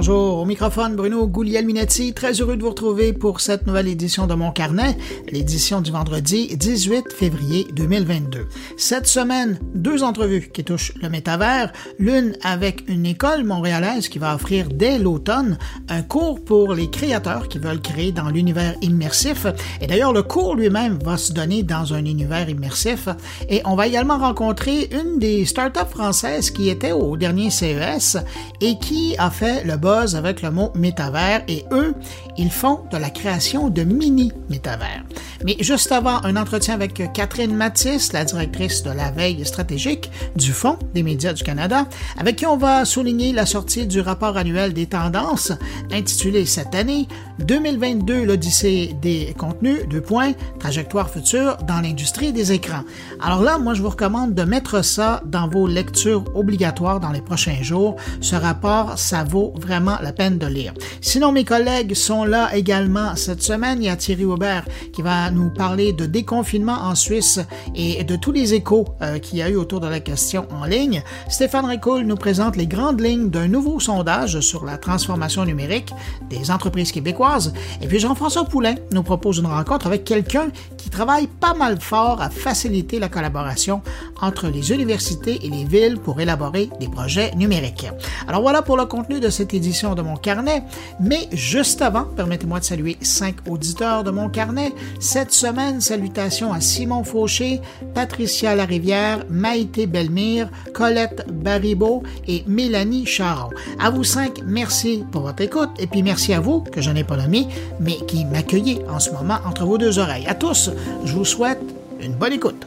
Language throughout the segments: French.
bonjour. Au microphone, Bruno Guglielminetti. Très heureux de vous retrouver pour cette nouvelle édition de Mon Carnet, l'édition du vendredi 18 février 2022. Cette semaine, deux entrevues qui touchent le métavers. L'une avec une école montréalaise qui va offrir dès l'automne un cours pour les créateurs qui veulent créer dans l'univers immersif. Et d'ailleurs, le cours lui-même va se donner dans un univers immersif. Et on va également rencontrer une des startups françaises qui était au dernier CES et qui a fait le avec le mot métavers et eux, ils font de la création de mini métavers. Mais juste avant, un entretien avec Catherine Matisse, la directrice de la veille stratégique du Fonds des médias du Canada, avec qui on va souligner la sortie du rapport annuel des tendances intitulé cette année 2022 l'Odyssée des contenus, deux points, trajectoire future dans l'industrie des écrans. Alors là, moi je vous recommande de mettre ça dans vos lectures obligatoires dans les prochains jours. Ce rapport, ça vaut vraiment la peine de lire. Sinon, mes collègues sont là également cette semaine. Il y a Thierry Aubert qui va nous parler de déconfinement en Suisse et de tous les échos euh, qu'il y a eu autour de la question en ligne. Stéphane Ricoul nous présente les grandes lignes d'un nouveau sondage sur la transformation numérique des entreprises québécoises. Et puis Jean-François Poulain nous propose une rencontre avec quelqu'un qui travaille pas mal fort à faciliter la collaboration entre les universités et les villes pour élaborer des projets numériques. Alors voilà pour le contenu de cette édition de mon carnet, mais juste avant, permettez-moi de saluer cinq auditeurs de mon carnet. Cette semaine, salutations à Simon Fauché, Patricia Larivière, Maïté Belmire, Colette Baribeau et Mélanie Charon. À vous cinq, merci pour votre écoute et puis merci à vous, que je n'ai pas nommé, mais qui m'accueillez en ce moment entre vos deux oreilles. À tous, je vous souhaite une bonne écoute.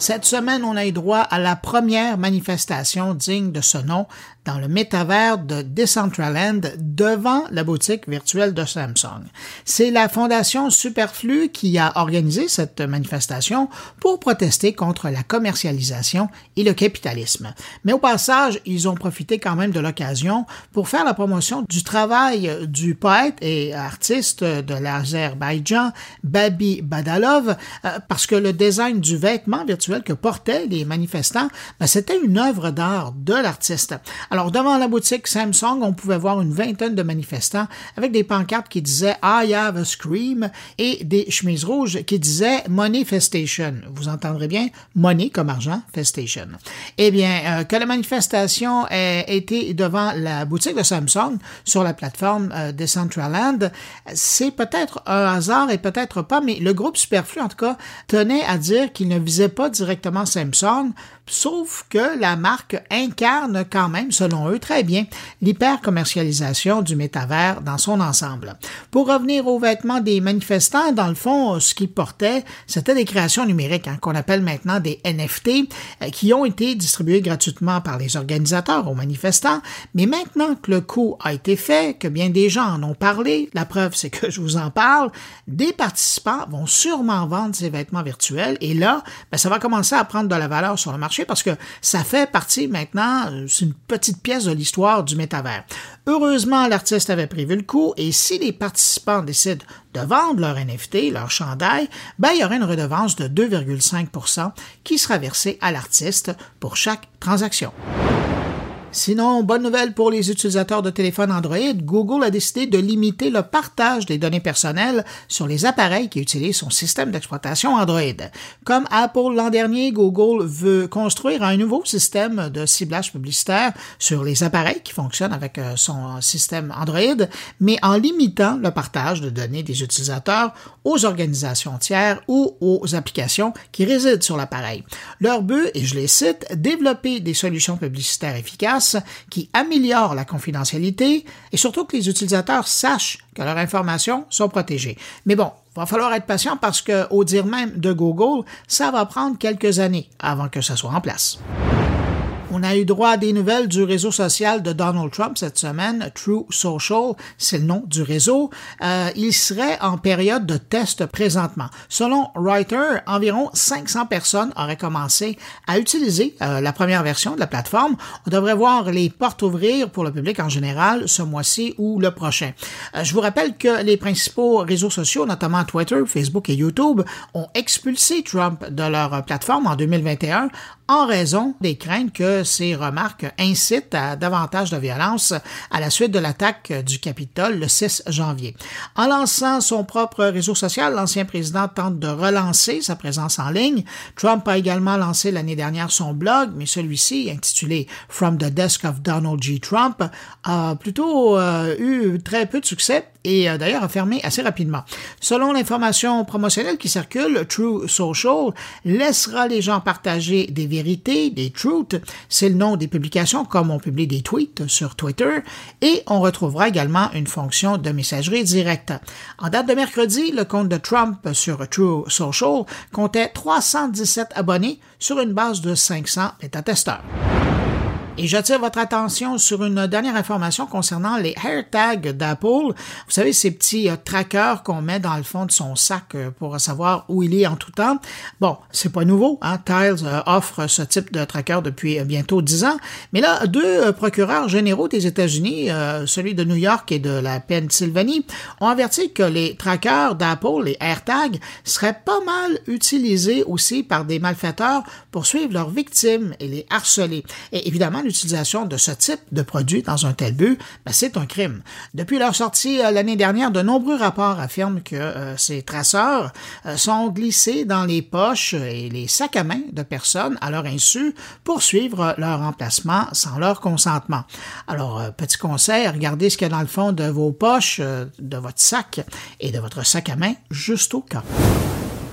Cette semaine, on a eu droit à la première manifestation digne de ce nom dans le métavers de Decentraland devant la boutique virtuelle de Samsung. C'est la fondation Superflu qui a organisé cette manifestation pour protester contre la commercialisation et le capitalisme. Mais au passage, ils ont profité quand même de l'occasion pour faire la promotion du travail du poète et artiste de l'Azerbaïdjan, Babi Badalov, euh, parce que le design du vêtement virtuel que portaient les manifestants, ben, c'était une œuvre d'art de l'artiste. Devant la boutique Samsung, on pouvait voir une vingtaine de manifestants avec des pancartes qui disaient I have a scream et des chemises rouges qui disaient Money Festation. Vous entendrez bien Money comme argent, Festation. Eh bien, euh, que la manifestation ait été devant la boutique de Samsung sur la plateforme euh, Decentraland, c'est peut-être un hasard et peut-être pas, mais le groupe Superflu, en tout cas, tenait à dire qu'il ne visait pas directement Samsung, sauf que la marque incarne quand même, selon eux, très bien l'hyper-commercialisation du métavers dans son ensemble. Pour revenir aux vêtements des manifestants, dans le fond, ce qu'ils portaient, c'était des créations numériques, hein, qu'on appelle maintenant des NFT, euh, qui ont été distribuées gratuitement par les organisateurs aux manifestants, mais maintenant que le coup a été fait, que bien des gens en ont parlé, la preuve c'est que je vous en parle, des participants vont sûrement vendre ces vêtements virtuels, et là, ben, ça va commencer à prendre de la valeur sur le marché parce que ça fait partie maintenant, euh, c'est une petite pièce de l'histoire du métavers. Heureusement, l'artiste avait prévu le coup et si les participants décident de vendre leur NFT, leur chandail, ben, il y aura une redevance de 2,5% qui sera versée à l'artiste pour chaque transaction. Sinon, bonne nouvelle pour les utilisateurs de téléphones Android, Google a décidé de limiter le partage des données personnelles sur les appareils qui utilisent son système d'exploitation Android. Comme Apple l'an dernier, Google veut construire un nouveau système de ciblage publicitaire sur les appareils qui fonctionnent avec euh, son système Android, mais en limitant le partage de données des utilisateurs aux organisations tiers ou aux applications qui résident sur l'appareil. Leur but, et je les cite, développer des solutions publicitaires efficaces qui améliore la confidentialité et surtout que les utilisateurs sachent que leurs informations sont protégées. Mais bon, il va falloir être patient parce que, au dire même de Google, ça va prendre quelques années avant que ça soit en place. On a eu droit à des nouvelles du réseau social de Donald Trump cette semaine, True Social, c'est le nom du réseau. Euh, il serait en période de test présentement. Selon Reuters, environ 500 personnes auraient commencé à utiliser euh, la première version de la plateforme. On devrait voir les portes ouvrir pour le public en général ce mois-ci ou le prochain. Euh, je vous rappelle que les principaux réseaux sociaux, notamment Twitter, Facebook et YouTube, ont expulsé Trump de leur plateforme en 2021 en raison des craintes que ces remarques incitent à davantage de violence à la suite de l'attaque du Capitole le 6 janvier. En lançant son propre réseau social, l'ancien président tente de relancer sa présence en ligne. Trump a également lancé l'année dernière son blog, mais celui-ci, intitulé From the Desk of Donald G. Trump, a plutôt euh, eu très peu de succès et euh, d'ailleurs a fermé assez rapidement. Selon l'information promotionnelle qui circule, True Social laissera les gens partager des vérités, des truths, c'est le nom des publications comme on publie des tweets sur Twitter, et on retrouvera également une fonction de messagerie directe. En date de mercredi, le compte de Trump sur True Social comptait 317 abonnés sur une base de 500 bêta-testeurs. Et j'attire votre attention sur une dernière information concernant les AirTags d'Apple. Vous savez, ces petits euh, trackers qu'on met dans le fond de son sac euh, pour savoir où il est en tout temps. Bon, c'est pas nouveau, hein? Tiles euh, offre ce type de tracker depuis bientôt dix ans. Mais là, deux procureurs généraux des États-Unis, celui de New York et de la Pennsylvanie, ont averti que les trackers d'Apple, les AirTags, seraient pas mal utilisés aussi par des malfaiteurs pour suivre leurs victimes et les harceler. Et évidemment, l'utilisation de ce type de produit dans un tel but, ben, c'est un crime. Depuis leur sortie euh, l'année dernière, de nombreux rapports affirment que euh, ces traceurs euh, sont glissés dans les poches et les sacs à main de personnes à leur insu pour suivre leur emplacement sans leur consentement. Alors, petit conseil, regardez ce qu'il y a dans le fond de vos poches, de votre sac et de votre sac à main juste au cas.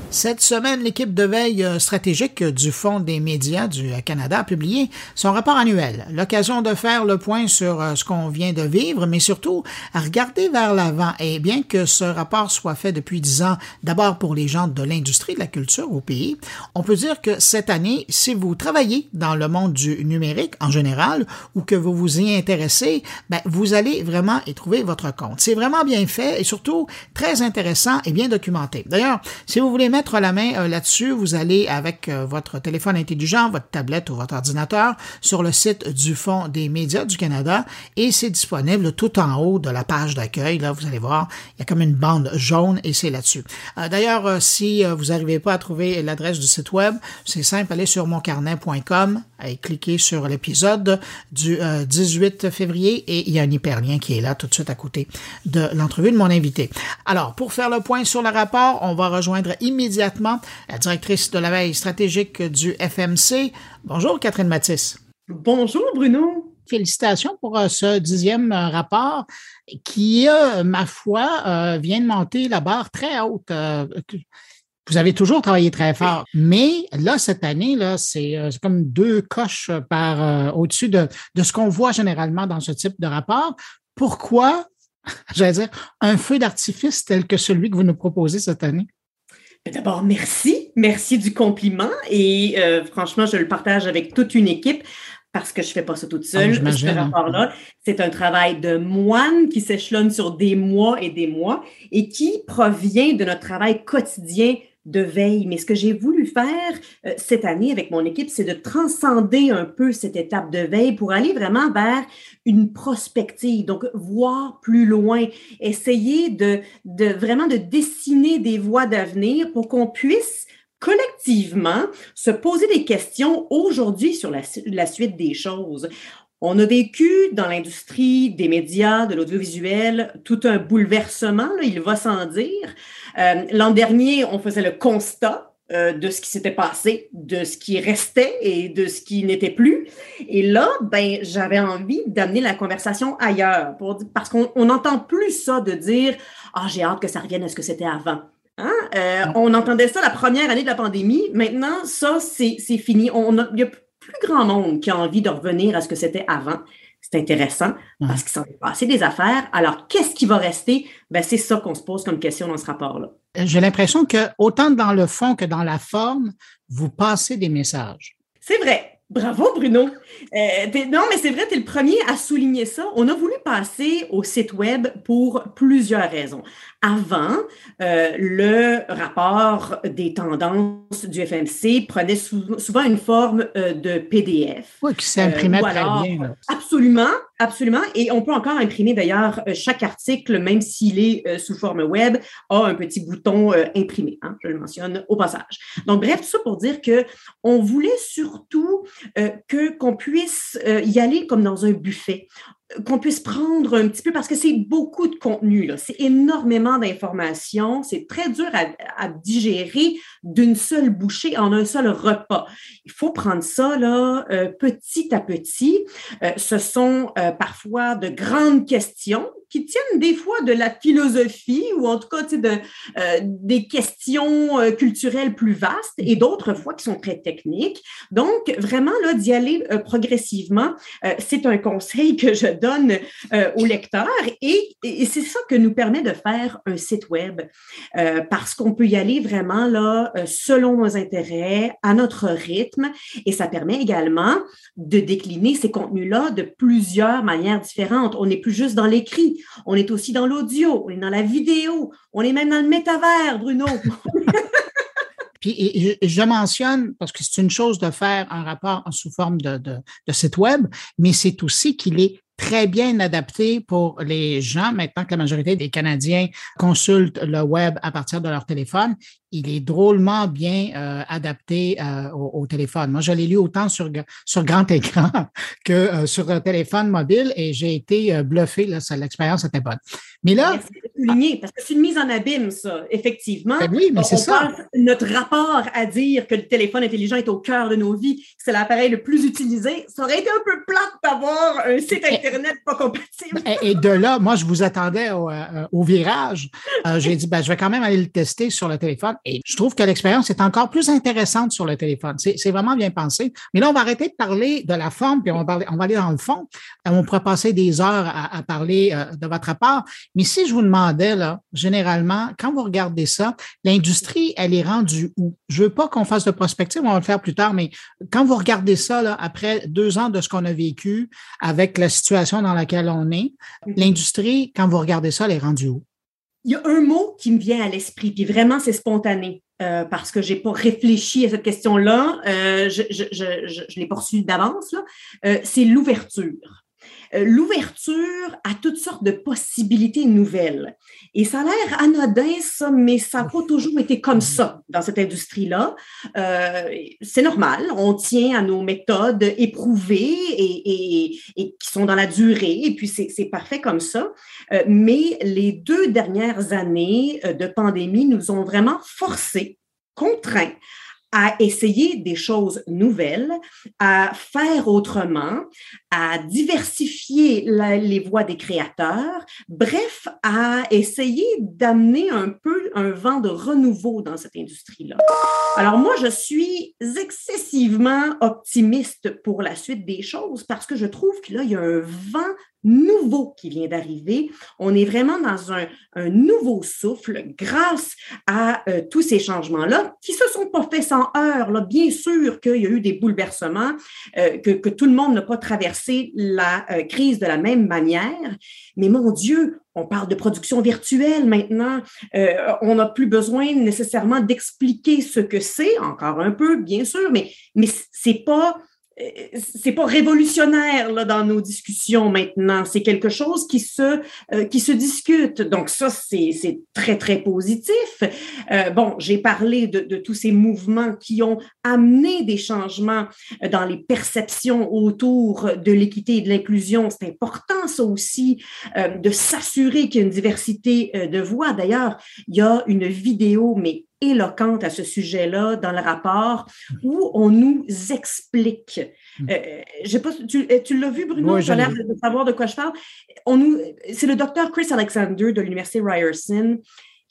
Cette semaine, l'équipe de veille euh, stratégique du Fonds des médias du Canada a publié son rapport annuel, l'occasion de faire le point sur euh, ce qu'on vient de vivre, mais surtout à regarder vers l'avant. Et bien que ce rapport soit fait depuis dix ans, d'abord pour les gens de l'industrie de la culture au pays, on peut dire que cette année, si vous travaillez dans le monde du numérique en général ou que vous vous y intéressez, ben, vous allez vraiment y trouver votre compte. C'est vraiment bien fait et surtout très intéressant et bien documenté. D'ailleurs, si vous voulez mettre la main euh, là-dessus, vous allez avec euh, votre téléphone intelligent, votre tablette ou votre ordinateur sur le site du Fonds des médias du Canada et c'est disponible tout en haut de la page d'accueil. Là, vous allez voir, il y a comme une bande jaune et c'est là-dessus. Euh, d'ailleurs, si vous n'arrivez pas à trouver l'adresse du site web, c'est simple, allez sur moncarnet.com et cliquez sur l'épisode du 18 février et il y a un hyperlien qui est là tout de suite à côté de l'entrevue de mon invité. Alors, pour faire le point sur le rapport, on va rejoindre immédiatement la directrice de la veille stratégique du FMC. Bonjour, Catherine Matisse. Bonjour, Bruno. Félicitations pour euh, ce dixième euh, rapport qui, euh, ma foi, vient de monter la barre très haute. Vous avez toujours travaillé très fort, mais là, cette année, là, c'est comme deux coches par au-dessus de, de ce qu'on voit généralement dans ce type de rapport. Pourquoi, j'allais dire, un feu d'artifice tel que celui que vous nous proposez cette année? D'abord, merci. Merci du compliment. Et euh, franchement, je le partage avec toute une équipe parce que je ne fais pas ça toute seule. Ah, ce rapport-là, c'est un travail de moine qui s'échelonne sur des mois et des mois et qui provient de notre travail quotidien de veille. Mais ce que j'ai voulu faire euh, cette année avec mon équipe, c'est de transcender un peu cette étape de veille pour aller vraiment vers une prospective, donc voir plus loin, essayer de, vraiment de dessiner des voies d'avenir pour qu'on puisse collectivement se poser des questions aujourd'hui sur la suite des choses. On a vécu dans l'industrie des médias, de l'audiovisuel, tout un bouleversement, il va sans dire. Euh, l'an dernier, on faisait le constat euh, de ce qui s'était passé, de ce qui restait et de ce qui n'était plus. Et là, ben, j'avais envie d'amener la conversation ailleurs parce qu'on n'entend plus ça de dire Ah, j'ai hâte que ça revienne à ce que c'était avant. Hein? Euh, on entendait ça la première année de la pandémie. Maintenant, ça, c'est fini. On y a plus grand monde qui a envie de revenir à ce que c'était avant. C'est intéressant parce qu'il s'en est passé des affaires. Alors, qu'est-ce qui va rester? Ben, c'est ça qu'on se pose comme question dans ce rapport-là. J'ai l'impression que autant dans le fond que dans la forme, vous passez des messages. C'est vrai. Bravo, Bruno. Euh, non, mais c'est vrai, tu es le premier à souligner ça. On a voulu passer au site Web pour plusieurs raisons. Avant, euh, le rapport des tendances du FMC prenait souvent une forme euh, de PDF. Oui, qui s'imprimait très bien. Absolument. absolument. Et on peut encore imprimer d'ailleurs chaque article, même s'il est sous forme web, a un petit bouton imprimé. Hein, je le mentionne au passage. Donc, bref, tout ça pour dire que on voulait surtout que qu'on puisse y aller comme dans un buffet qu'on puisse prendre un petit peu, parce que c'est beaucoup de contenu, c'est énormément d'informations, c'est très dur à, digérer d'une seule bouchée en un seul repas. Il faut prendre ça là, euh, petit à petit. Euh, ce sont euh, parfois de grandes questions qui tiennent des fois de la philosophie ou en tout cas de, euh, des questions euh, culturelles plus vastes et d'autres fois qui sont très techniques. Donc, vraiment, là, d'y aller euh, progressivement, c'est un conseil que je donne aux lecteurs et, et c'est ça que nous permet de faire un site web parce qu'on peut y aller vraiment là, selon nos intérêts, à notre rythme et ça permet également de décliner ces contenus-là de plusieurs manières différentes. On n'est plus juste dans l'écrit on est aussi dans l'audio, on est dans la vidéo, on est même dans le métavers, Bruno. Puis je, mentionne, parce que c'est une chose de faire un rapport sous forme de, de site web, mais c'est aussi qu'il est très bien adapté pour les gens. Maintenant que la majorité des Canadiens consultent le web à partir de leur téléphone, il est drôlement bien euh, adapté euh, au, téléphone. Moi, je l'ai lu autant sur, sur grand écran que euh, sur un téléphone mobile et j'ai été bluffé. L'expérience était bonne. Mais là. parce que c'est une mise en abîme, ça, effectivement. Ben oui, mais c'est ça. notre rapport à dire que le téléphone intelligent est au cœur de nos vies, c'est l'appareil le plus utilisé, ça aurait été un peu plate d'avoir un site Internet pas compatible. Et, de là, moi, je vous attendais au, au virage. j'ai dit, ben, je vais quand même aller le tester sur le téléphone. Et je trouve que l'expérience est encore plus intéressante sur le téléphone. C'est vraiment bien pensé. Mais là, on va arrêter de parler de la forme, puis on va, parler, on va aller dans le fond. Euh, on pourrait passer des heures à, parler euh, de votre part. Mais si je vous demandais, là, généralement, quand vous regardez ça, l'industrie, elle est rendue où? Je veux pas qu'on fasse de prospective, on va le faire plus tard, mais quand vous regardez ça, là, après deux ans de ce qu'on a vécu avec la situation dans laquelle on est, mm-hmm. l'industrie, quand vous regardez ça, elle est rendue où? Il y a un mot qui me vient à l'esprit, puis vraiment, c'est spontané. Euh, parce que j'ai pas réfléchi à cette question-là, euh, je, je, je, je l'ai poursuivi d'avance, euh, c'est l'ouverture. Euh, l'ouverture à toutes sortes de possibilités nouvelles. Et ça a l'air anodin, ça, mais ça n'a pas toujours été comme ça dans cette industrie-là. Euh, c'est normal, on tient à nos méthodes éprouvées et, qui sont dans la durée, et puis c'est parfait comme ça. Euh, mais les deux dernières années de pandémie nous ont vraiment forcés, contraints à essayer des choses nouvelles, à faire autrement, à diversifier les voix des créateurs, bref, à essayer d'amener un peu un vent de renouveau dans cette industrie-là. Alors moi, je suis excessivement optimiste pour la suite des choses parce que je trouve que là, il y a un vent nouveau qui vient d'arriver. On est vraiment dans un, nouveau souffle grâce à euh, tous ces changements-là qui se sont pas faits sans heurts. Là. Bien sûr qu'il y a eu des bouleversements, euh, que, que, tout le monde n'a pas traversé la euh, crise de la même manière. Mais mon Dieu, on parle de production virtuelle maintenant. on n'a plus besoin nécessairement d'expliquer ce que c'est, encore un peu, bien sûr, mais, mais c'est pas c'est pas révolutionnaire là, dans nos discussions maintenant. C'est quelque chose qui se, euh, qui se discute. Donc ça, c'est très, très positif. Euh, bon, j'ai parlé de, de, tous ces mouvements qui ont amené des changements dans les perceptions autour de l'équité et de l'inclusion. C'est important, ça aussi, euh, de s'assurer qu'il y a une diversité de voix. D'ailleurs, il y a une vidéo, mais éloquente à ce sujet-là dans le rapport où on nous explique. Hmm. Euh, pas, tu, euh, tu l'as vu, Bruno? tu as l'air de, savoir de quoi je parle. On nous, c'est le docteur Chris Alexander de l'Université Ryerson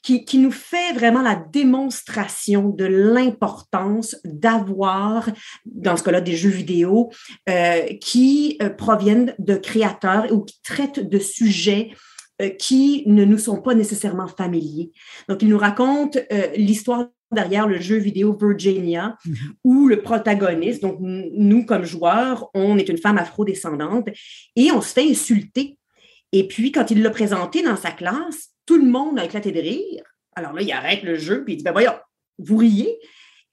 qui, qui, nous fait vraiment la démonstration de l'importance d'avoir, dans ce cas-là, des jeux vidéo euh, qui euh, proviennent de créateurs ou qui traitent de sujets qui ne nous sont pas nécessairement familiers. Donc, il nous raconte euh, l'histoire derrière le jeu vidéo Virginia, mm-hmm. où le protagoniste, donc nous comme joueurs, on est une femme afro-descendante et on se fait insulter. Et puis, quand il l'a présenté dans sa classe, tout le monde a éclaté de rire. Alors là, il arrête le jeu puis il dit, ben voyons, vous riez?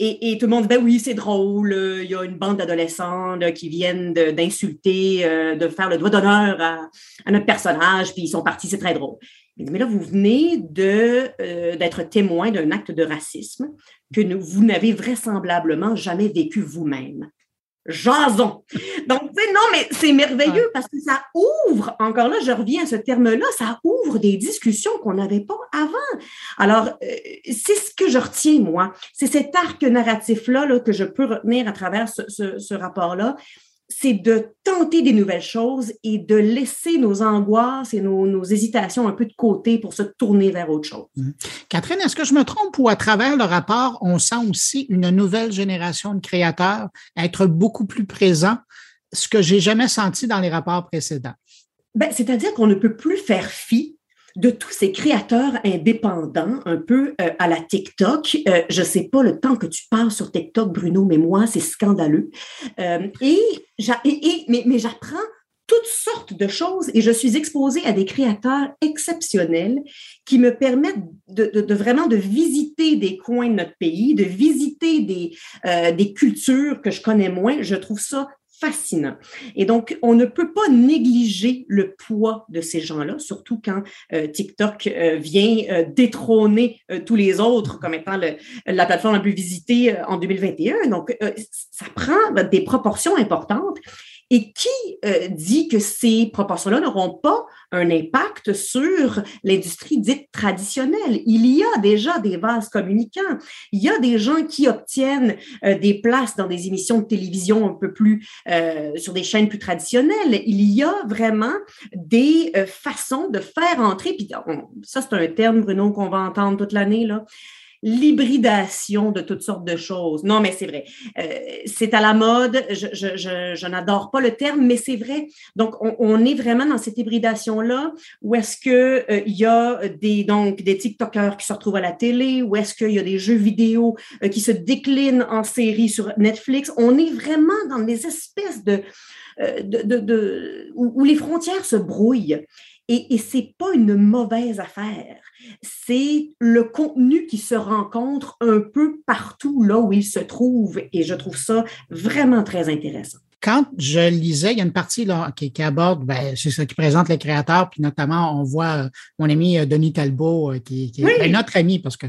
Et, tout le monde dit, ben oui, c'est drôle, il y a une bande d'adolescents qui viennent d'insulter, euh, de, faire le doigt d'honneur à, notre personnage, puis ils sont partis, c'est très drôle. Mais là, vous venez euh, d'être témoin d'un acte de racisme que vous n'avez vraisemblablement jamais vécu vous-même jason. Donc, non, mais c'est merveilleux parce que ça ouvre, encore là, je reviens à ce terme-là, ça ouvre des discussions qu'on n'avait pas avant. Alors, euh, c'est ce que je retiens, moi. C'est cet arc narratif-là là, que je peux retenir à travers ce, ce rapport-là c'est de tenter des nouvelles choses et de laisser nos angoisses et nos, hésitations un peu de côté pour se tourner vers autre chose. Mmh. Catherine, est-ce que je me trompe ou à travers le rapport, on sent aussi une nouvelle génération de créateurs être beaucoup plus présents, ce que j'ai jamais senti dans les rapports précédents? Ben, c'est-à-dire qu'on ne peut plus faire fi de tous ces créateurs indépendants, un peu euh, à la TikTok. Euh, je ne sais pas le temps que tu parles sur TikTok, Bruno, mais moi, c'est scandaleux. Euh, et, mais, j'apprends toutes sortes de choses et je suis exposée à des créateurs exceptionnels qui me permettent de, de, vraiment de visiter des coins de notre pays, de visiter des, des cultures que je connais moins. Je trouve ça fascinant. Et donc, on ne peut pas négliger le poids de ces gens-là, surtout quand euh, TikTok euh, vient euh, détrôner tous les autres comme étant la plateforme la plus visitée en 2021. Donc, ça prend des proportions importantes. Et qui euh, dit que ces proportions-là n'auront pas un impact sur l'industrie dite traditionnelle? Il y a déjà des vases communicants. Il y a des gens qui obtiennent euh, des places dans des émissions de télévision un peu plus euh, sur des chaînes plus traditionnelles. Il y a vraiment des façons de faire entrer. Puis ça, c'est un terme, Bruno, qu'on va entendre toute l'année là l'hybridation de toutes sortes de choses. Non, mais c'est vrai. Euh, c'est à la mode. Je, je, je, n'adore pas le terme, mais c'est vrai. Donc, on, on, est vraiment dans cette hybridation-là où est-ce que euh, il y a des, donc, des TikTokers qui se retrouvent à la télé, où est-ce qu'il y a des jeux vidéo euh, qui se déclinent en série sur Netflix. On est vraiment dans des espèces de, de, de, de où, où les frontières se brouillent. Et, et c'est pas une mauvaise affaire. C'est le contenu qui se rencontre un peu partout là où il se trouve. Et je trouve ça vraiment très intéressant quand je lisais, il y a une partie là, qui, aborde, ben, c'est ça qui présente les créateurs, puis notamment, on voit euh, mon ami euh, Denis Talbot, euh, qui, est ben, notre ami, parce que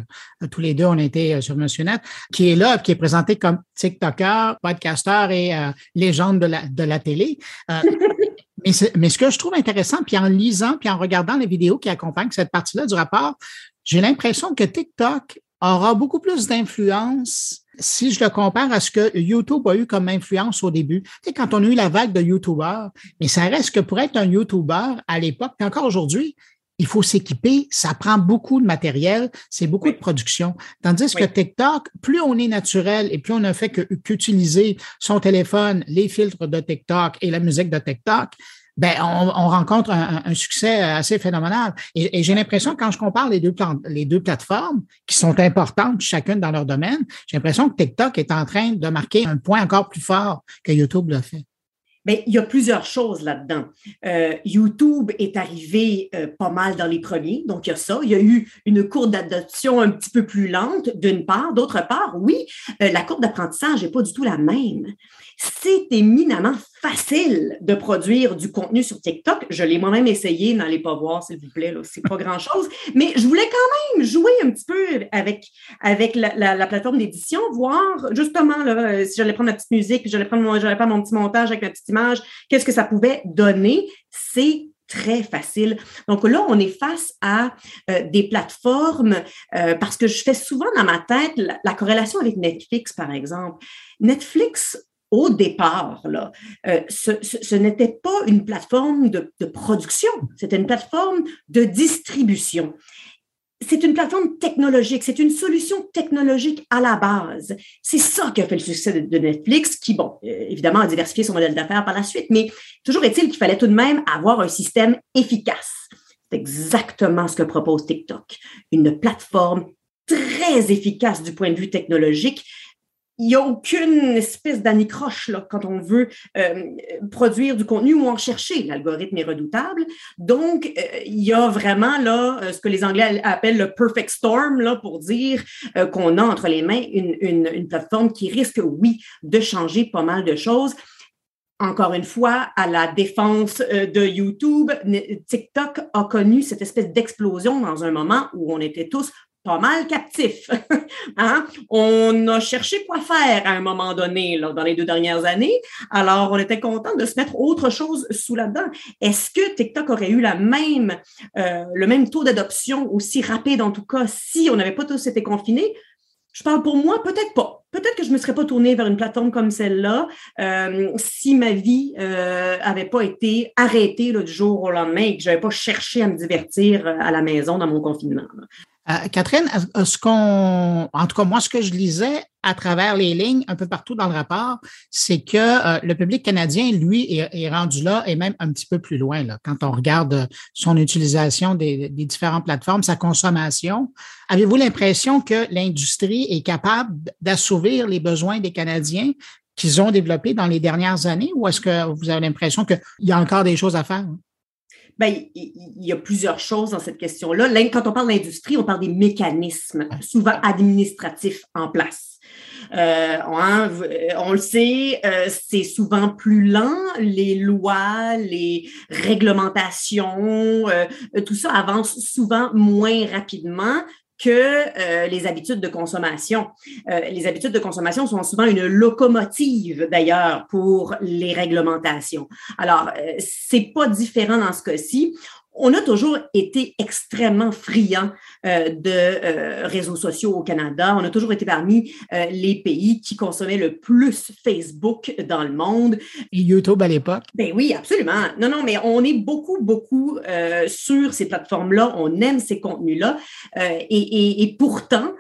tous les deux, on était sur Monsieur Net, qui est là, qui est présenté comme TikToker, podcaster et légende de la, de la télé. Mais, ce que je trouve intéressant, puis en lisant, puis en regardant les vidéos qui accompagnent cette partie-là du rapport, j'ai l'impression que TikTok aura beaucoup plus d'influence si je le compare à ce que YouTube a eu comme influence au début. Tu quand on a eu la vague de YouTubers, mais ça reste que pour être un YouTuber à l'époque, puis encore aujourd'hui, il faut s'équiper, ça prend beaucoup de matériel, c'est beaucoup de production. Tandis que TikTok, plus on est naturel et plus on a fait qu'utiliser son téléphone, les filtres de TikTok et la musique de TikTok, ben on, rencontre un, succès assez phénoménal. Et, j'ai l'impression, quand je compare les deux, les deux plateformes, qui sont importantes chacune dans leur domaine, j'ai l'impression que TikTok est en train de marquer un point encore plus fort que YouTube l'a fait. Bien, il y a plusieurs choses là-dedans. Euh, YouTube est arrivé euh, pas mal dans les premiers, donc il y a ça. Il y a eu une courbe d'adoption un petit peu plus lente, d'une part. D'autre part, oui, euh, la courbe d'apprentissage n'est pas du tout la même c'est éminemment facile de produire du contenu sur TikTok. Je l'ai moi-même essayé, n'allez pas voir, s'il vous plaît, c'est pas grand-chose. Mais je voulais quand même jouer un petit peu avec, avec la, plateforme d'édition, voir justement là, si j'allais prendre ma petite musique, j'allais prendre mon, faire mon petit montage avec ma petite qu'est-ce que ça pouvait donner? C'est très facile. Donc là, on est face à euh, des plateformes euh, parce que je fais souvent dans ma tête la, corrélation avec Netflix, par exemple. Netflix au départ, là, euh, ce, n'était pas une plateforme de, production, c'était une plateforme de distribution. C'est une plateforme technologique, c'est une solution technologique à la base. C'est ça qui a fait le succès de, Netflix, qui, bon, euh, évidemment, a diversifié son modèle d'affaires par la suite, mais toujours est-il qu'il fallait tout de même avoir un système efficace. C'est exactement ce que propose TikTok. Une plateforme très efficace du point de vue technologique il n'y a aucune espèce d'anicroche quand on veut euh, produire du contenu ou en chercher. L'algorithme est redoutable. Donc, euh, il y a vraiment là euh, ce que les Anglais appellent le perfect storm là, pour dire qu'on a entre les mains une, une plateforme qui risque, oui, de changer pas mal de choses encore une fois, à la défense de YouTube, TikTok a connu cette espèce d'explosion dans un moment où on était tous pas mal captif. hein? On a cherché quoi faire à un moment donné, dans les deux dernières années. Alors, on était content de se mettre autre chose sous la dent. Est-ce que TikTok aurait eu la même, euh, le même taux d'adoption aussi rapide, en tout cas, si on n'avait pas tous été confinés? Je parle pour moi, peut-être pas. Peut-être que je ne me serais pas tournée vers une plateforme comme celle-là euh, si ma vie euh, avait pas été arrêtée là, du jour au lendemain et que je n'avais pas cherché à me divertir euh, à la maison dans mon confinement. Euh, Catherine, ce qu'on, en tout cas moi, ce que je lisais à travers les lignes, un peu partout dans le rapport, c'est que euh, le public canadien, lui, est, rendu là et même un petit peu plus loin. Quand on regarde son utilisation des différentes plateformes, sa consommation, avez-vous l'impression que l'industrie est capable d'assouvir les besoins des Canadiens qu'ils ont développés dans les dernières années, ou est-ce que vous avez l'impression qu'il y a encore des choses à faire? Ben, il y a plusieurs choses dans cette question-là. Quand on parle d'industrie, on parle des mécanismes, souvent administratifs en place. Euh, hein, on, le sait, euh, c'est souvent plus lent. Les lois, les réglementations, euh, tout ça avance souvent moins rapidement que euh, les habitudes de consommation. Euh, les habitudes de consommation sont souvent une locomotive d'ailleurs pour les réglementations. Alors, euh, c'est pas différent dans ce cas-ci on a toujours été extrêmement friand euh, de euh, réseaux sociaux au Canada. On a toujours été parmi euh, les pays qui consommaient le plus Facebook dans le monde. Et YouTube à l'époque? Ben oui, absolument. Non, non, mais on est beaucoup, beaucoup sur ces plateformes-là. On aime ces contenus-là. Et, et, et, pourtant,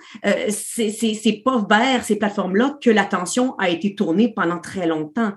c'est pas vers ces plateformes-là que l'attention a été tournée pendant très longtemps.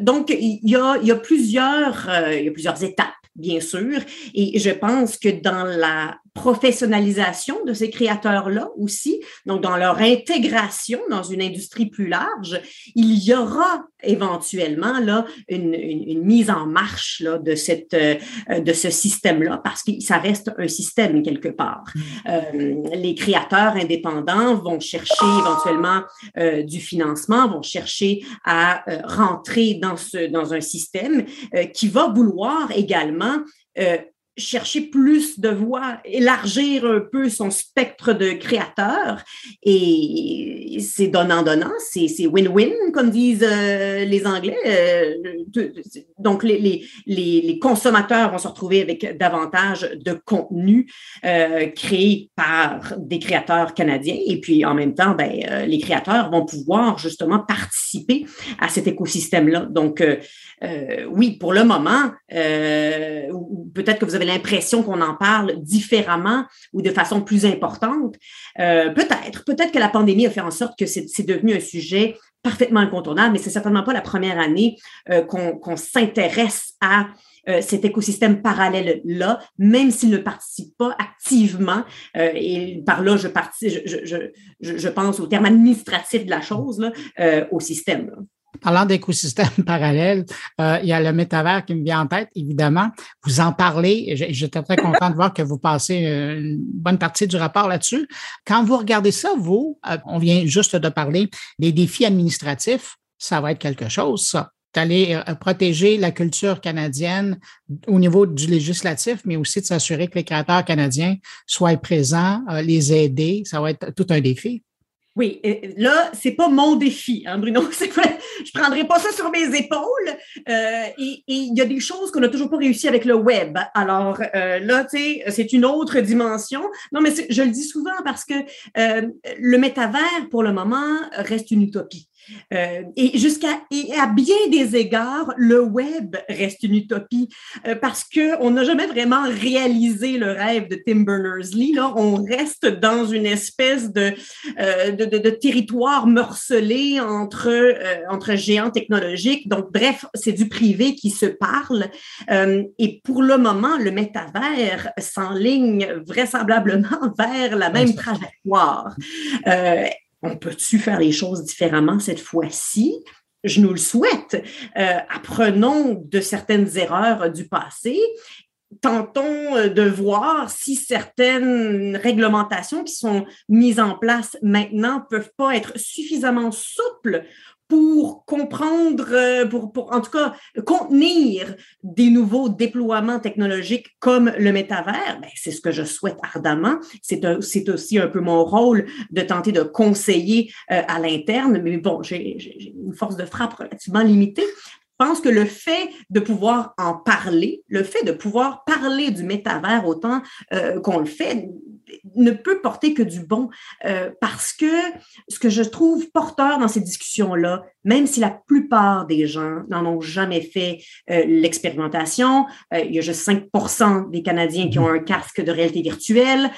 donc, il y a, il y a plusieurs, il y a plusieurs étapes bien sûr. Et je pense que dans la professionnalisation de ces créateurs-là aussi, donc dans leur intégration dans une industrie plus large, il y aura éventuellement là une, une, mise en marche là, de cette euh, de ce système-là parce que ça reste un système quelque part. Mm. Euh, les créateurs indépendants vont chercher éventuellement euh, du financement, vont chercher à euh, rentrer dans ce dans un système euh, qui va vouloir également euh, chercher plus de voix, élargir un peu son spectre de créateurs. Et c'est donnant-donnant, c'est win-win, comme disent euh, les Anglais. Euh, donc, les, les, les, consommateurs vont se retrouver avec davantage de contenu euh, créé par des créateurs canadiens. Et puis, en même temps, ben, les créateurs vont pouvoir justement participer à cet écosystème-là. Donc, oui, pour le moment, peut-être que vous avez l'impression qu'on en parle différemment ou de façon plus importante. Euh, peut-être, peut-être que la pandémie a fait en sorte que c'est devenu un sujet parfaitement incontournable, mais c'est certainement pas la première année euh, qu'on s'intéresse à euh, cet écosystème parallèle-là, même s'il ne participe pas activement. et par là, je, je, je, je, pense au terme administratif de la chose, là, au système. Parlant d'écosystèmes parallèles, euh, il y a le métavers qui me vient en tête, évidemment. Vous en parlez. J'étais très content de voir que vous passez une bonne partie du rapport là-dessus. Quand vous regardez ça, vous, euh, on vient juste de parler des défis administratifs. Ça va être quelque chose, ça d'aller euh, protéger la culture canadienne au niveau du législatif, mais aussi de s'assurer que les créateurs canadiens soient présents, les aider. Ça va être tout un défi. Oui, là, c'est pas mon défi, hein, Bruno. je prendrai pas ça sur mes épaules. Euh, et il y a des choses qu'on n'a toujours pas réussi avec le web. Alors euh, là, tu sais, c'est une autre dimension. Non, mais je le dis souvent parce que euh, le métavers, pour le moment, reste une utopie. Euh, et jusqu'à et à bien des égards, le web reste une utopie euh, parce que on n'a jamais vraiment réalisé le rêve de Tim Berners-Lee. Là, on reste dans une espèce de, euh, de, de, de, territoire morcelé entre entre géants technologiques. Donc, bref, c'est du privé qui se parle. et pour le moment, le métavers s'enligne vraisemblablement vers la même trajectoire on peut-tu faire les choses différemment cette fois-ci? Je nous le souhaite. Euh, apprenons de certaines erreurs du passé tentons de voir si certaines réglementations qui sont mises en place maintenant peuvent pas être suffisamment souples pour comprendre, euh, pour, pour, en tout cas contenir des nouveaux déploiements technologiques comme le métavers, ben, c'est ce que je souhaite ardemment. C'est aussi un peu mon rôle de tenter de conseiller euh, à l'interne, mais bon, j'ai une force de frappe relativement limitée. Je pense que le fait de pouvoir en parler, le fait de pouvoir parler du métavers autant euh, qu'on le fait, ne peut porter que du bon euh, parce que ce que je trouve porteur dans ces discussions-là, même si la plupart des gens n'en ont jamais fait euh, l'expérimentation, il y a juste 5% des Canadiens qui ont un casque de réalité virtuelle,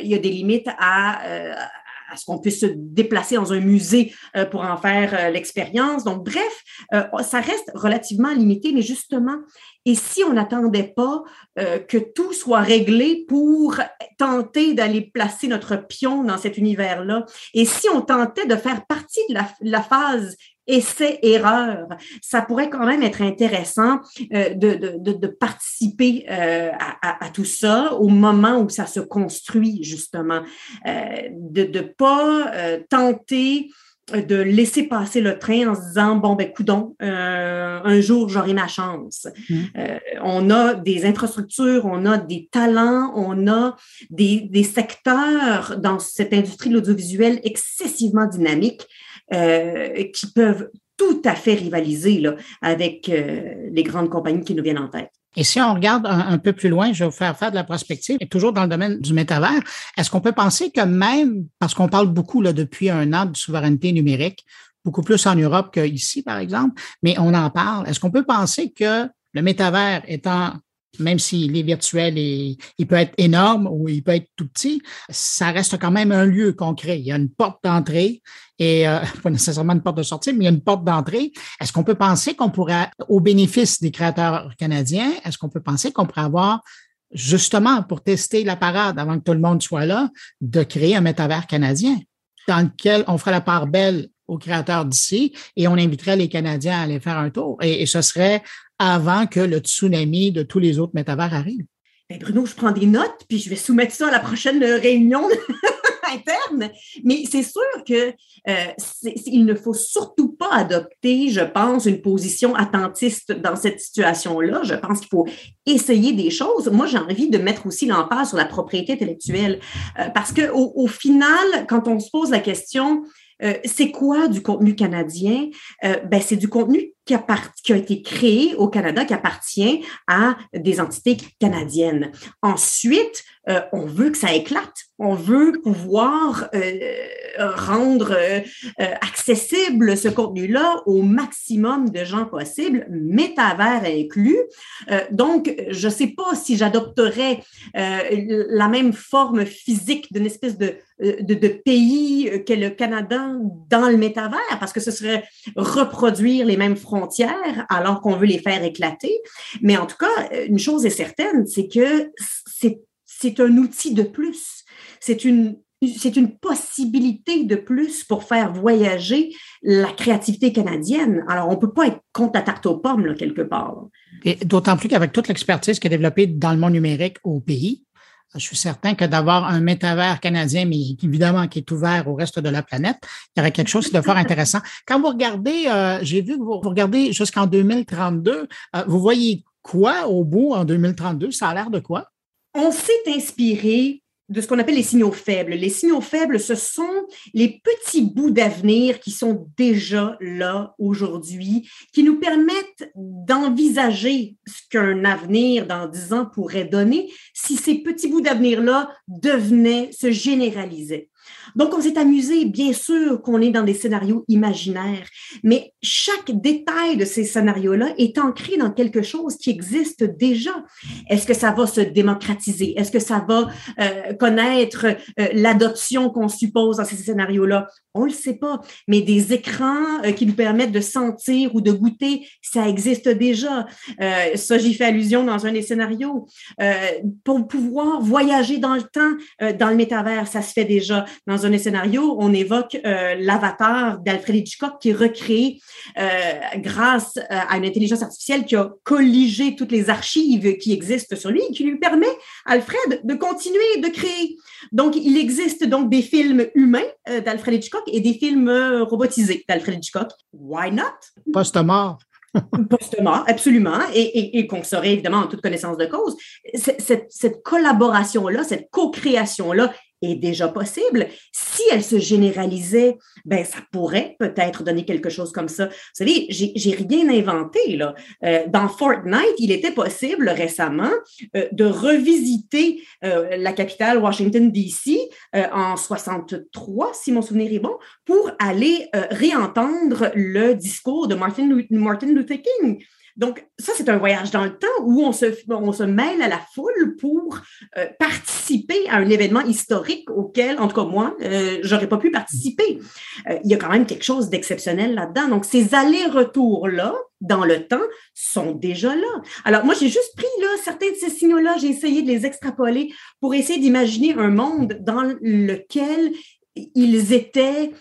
il y a des limites à à ce qu'on puisse se déplacer dans un musée euh, pour en faire euh, l'expérience. Donc, bref, euh, ça reste relativement limité, mais justement, et si on n'attendait pas que tout soit réglé pour tenter d'aller placer notre pion dans cet univers-là, et si on tentait de faire partie de la phase essai-erreur. Ça pourrait quand même être intéressant euh, de, de, de, participer euh, à, à, tout ça au moment où ça se construit, justement. Euh, de ne pas tenter de laisser passer le train en se disant bon ben coudon un jour j'aurai ma chance mmh. on a des infrastructures on a des talents on a des, des secteurs dans cette industrie de l'audiovisuel excessivement dynamique euh, qui peuvent tout à fait rivaliser là, avec euh, les grandes compagnies qui nous viennent en tête. Et si on regarde un, peu plus loin, je vais vous faire faire de la prospective, et toujours dans le domaine du métavers, est-ce qu'on peut penser que même, parce qu'on parle beaucoup là, depuis un an de souveraineté numérique, beaucoup plus en Europe qu'ici, par exemple, mais on en parle, est-ce qu'on peut penser que le métavers étant même s'il est virtuel et il peut être énorme ou il peut être tout petit, ça reste quand même un lieu concret. Il y a une porte d'entrée et euh, pas nécessairement une porte de sortie, mais il y a une porte d'entrée. Est-ce qu'on peut penser qu'on pourrait, au bénéfice des créateurs canadiens, est-ce qu'on peut penser qu'on pourrait avoir justement pour tester la parade avant que tout le monde soit là, de créer un métavers canadien dans lequel on ferait la part belle aux créateurs d'ici et on inviterait les Canadiens à aller faire un tour? Et, ce serait avant que le tsunami de tous les autres métavers arrive. Ben, Bruno, je prends des notes, puis je vais soumettre ça à la prochaine réunion interne. Mais c'est sûr que euh, il ne faut surtout pas adopter, je pense, une position attentiste dans cette situation-là. Je pense qu'il faut essayer des choses. Moi, j'ai envie de mettre aussi l'emphase sur la propriété intellectuelle, euh, parce que au, final, quand on se pose la question, euh, c'est quoi du contenu canadien? ben, c'est du contenu qui, qui, a été créé au Canada, qui appartient à des entités canadiennes. Ensuite, euh, on veut que ça éclate. On veut pouvoir euh, rendre euh, accessible ce contenu-là au maximum de gens possible, métavers inclus. donc, je ne sais pas si j'adopterais la même forme physique d'une espèce de, de, de pays qu'est le Canada dans le métavers, parce que ce serait reproduire les mêmes frontières alors qu'on veut les faire éclater. Mais en tout cas, une chose est certaine, c'est que c'est c'est un outil de plus. C'est une, c'est une possibilité de plus pour faire voyager la créativité canadienne. Alors, on ne peut pas être contre la tarte aux pommes, là, quelque part. D'autant plus qu'avec toute l'expertise qui est développée dans le monde numérique au pays, je suis certain que d'avoir un métavers canadien, mais évidemment qui est ouvert au reste de la planète, il y aurait quelque chose de fort intéressant. Quand vous regardez, euh, j'ai vu que vous, regardez jusqu'en 2032, euh, vous voyez quoi au bout en 2032? Ça a l'air de quoi? On s'est inspiré de ce qu'on appelle les signaux faibles. Les signaux faibles, ce sont les petits bouts d'avenir qui sont déjà là aujourd'hui, qui nous permettent d'envisager ce qu'un avenir dans dix ans pourrait donner si ces petits bouts d'avenir-là devenaient, se généraliser. Donc, on s'est amusé, bien sûr qu'on est dans des scénarios imaginaires, mais chaque détail de ces scénarios-là est ancré dans quelque chose qui existe déjà. Est-ce que ça va se démocratiser? Est-ce que ça va euh, connaître euh, l'adoption qu'on suppose dans ces scénarios-là? On ne le sait pas, mais des écrans euh, qui nous permettent de sentir ou de goûter, ça existe déjà. ça, j'y fais allusion dans un des scénarios. pour pouvoir voyager dans le temps, dans le métavers, ça se fait déjà dans un scénario, on évoque euh, l'avatar d'Alfred Hitchcock qui est recréé euh, grâce à une intelligence artificielle qui a colligé toutes les archives qui existent sur lui et qui lui permet, Alfred, de continuer de créer. Donc, il existe donc des films humains d'Alfred Hitchcock et des films robotisés d'Alfred Hitchcock. Why not? Post-mort. Postement, absolument, et, qu'on serait évidemment en toute connaissance de cause. Cette, cette collaboration-là, cette co-création-là est déjà possible. Si elle se généralisait, ben ça pourrait peut-être donner quelque chose comme ça. Vous savez, j'ai rien inventé là. Euh, dans Fortnite, il était possible récemment euh, de revisiter euh, la capitale Washington D.C. en 63, si mon souvenir est bon, pour aller réentendre le discours de Martin, Martin Luther King. Donc, ça, c'est un voyage dans le temps où on se, mêle à la foule pour euh, participer à un événement historique auquel, en tout cas moi, euh, j'aurais pas pu participer. Euh, il y a quand même quelque chose d'exceptionnel là-dedans. Donc, ces allers-retours-là, dans le temps, sont déjà là. Alors, moi, j'ai juste pris là, certains de ces signaux-là, j'ai essayé de les extrapoler pour essayer d'imaginer un monde dans lequel ils étaient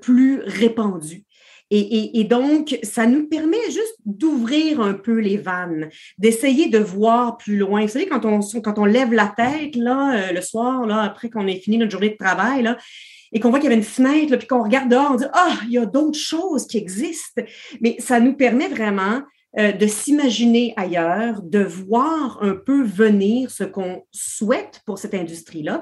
plus répandus. Et, donc, ça nous permet juste d'ouvrir un peu les vannes, d'essayer de voir plus loin. Vous savez, quand on, lève la tête là, euh, le soir, là, après qu'on ait fini notre journée de travail, là, et qu'on voit qu'il y avait une fenêtre, puis qu'on regarde dehors, on dit Ah, il y a d'autres choses qui existent. Mais ça nous permet vraiment euh, de s'imaginer ailleurs, de voir un peu venir ce qu'on souhaite pour cette industrie-là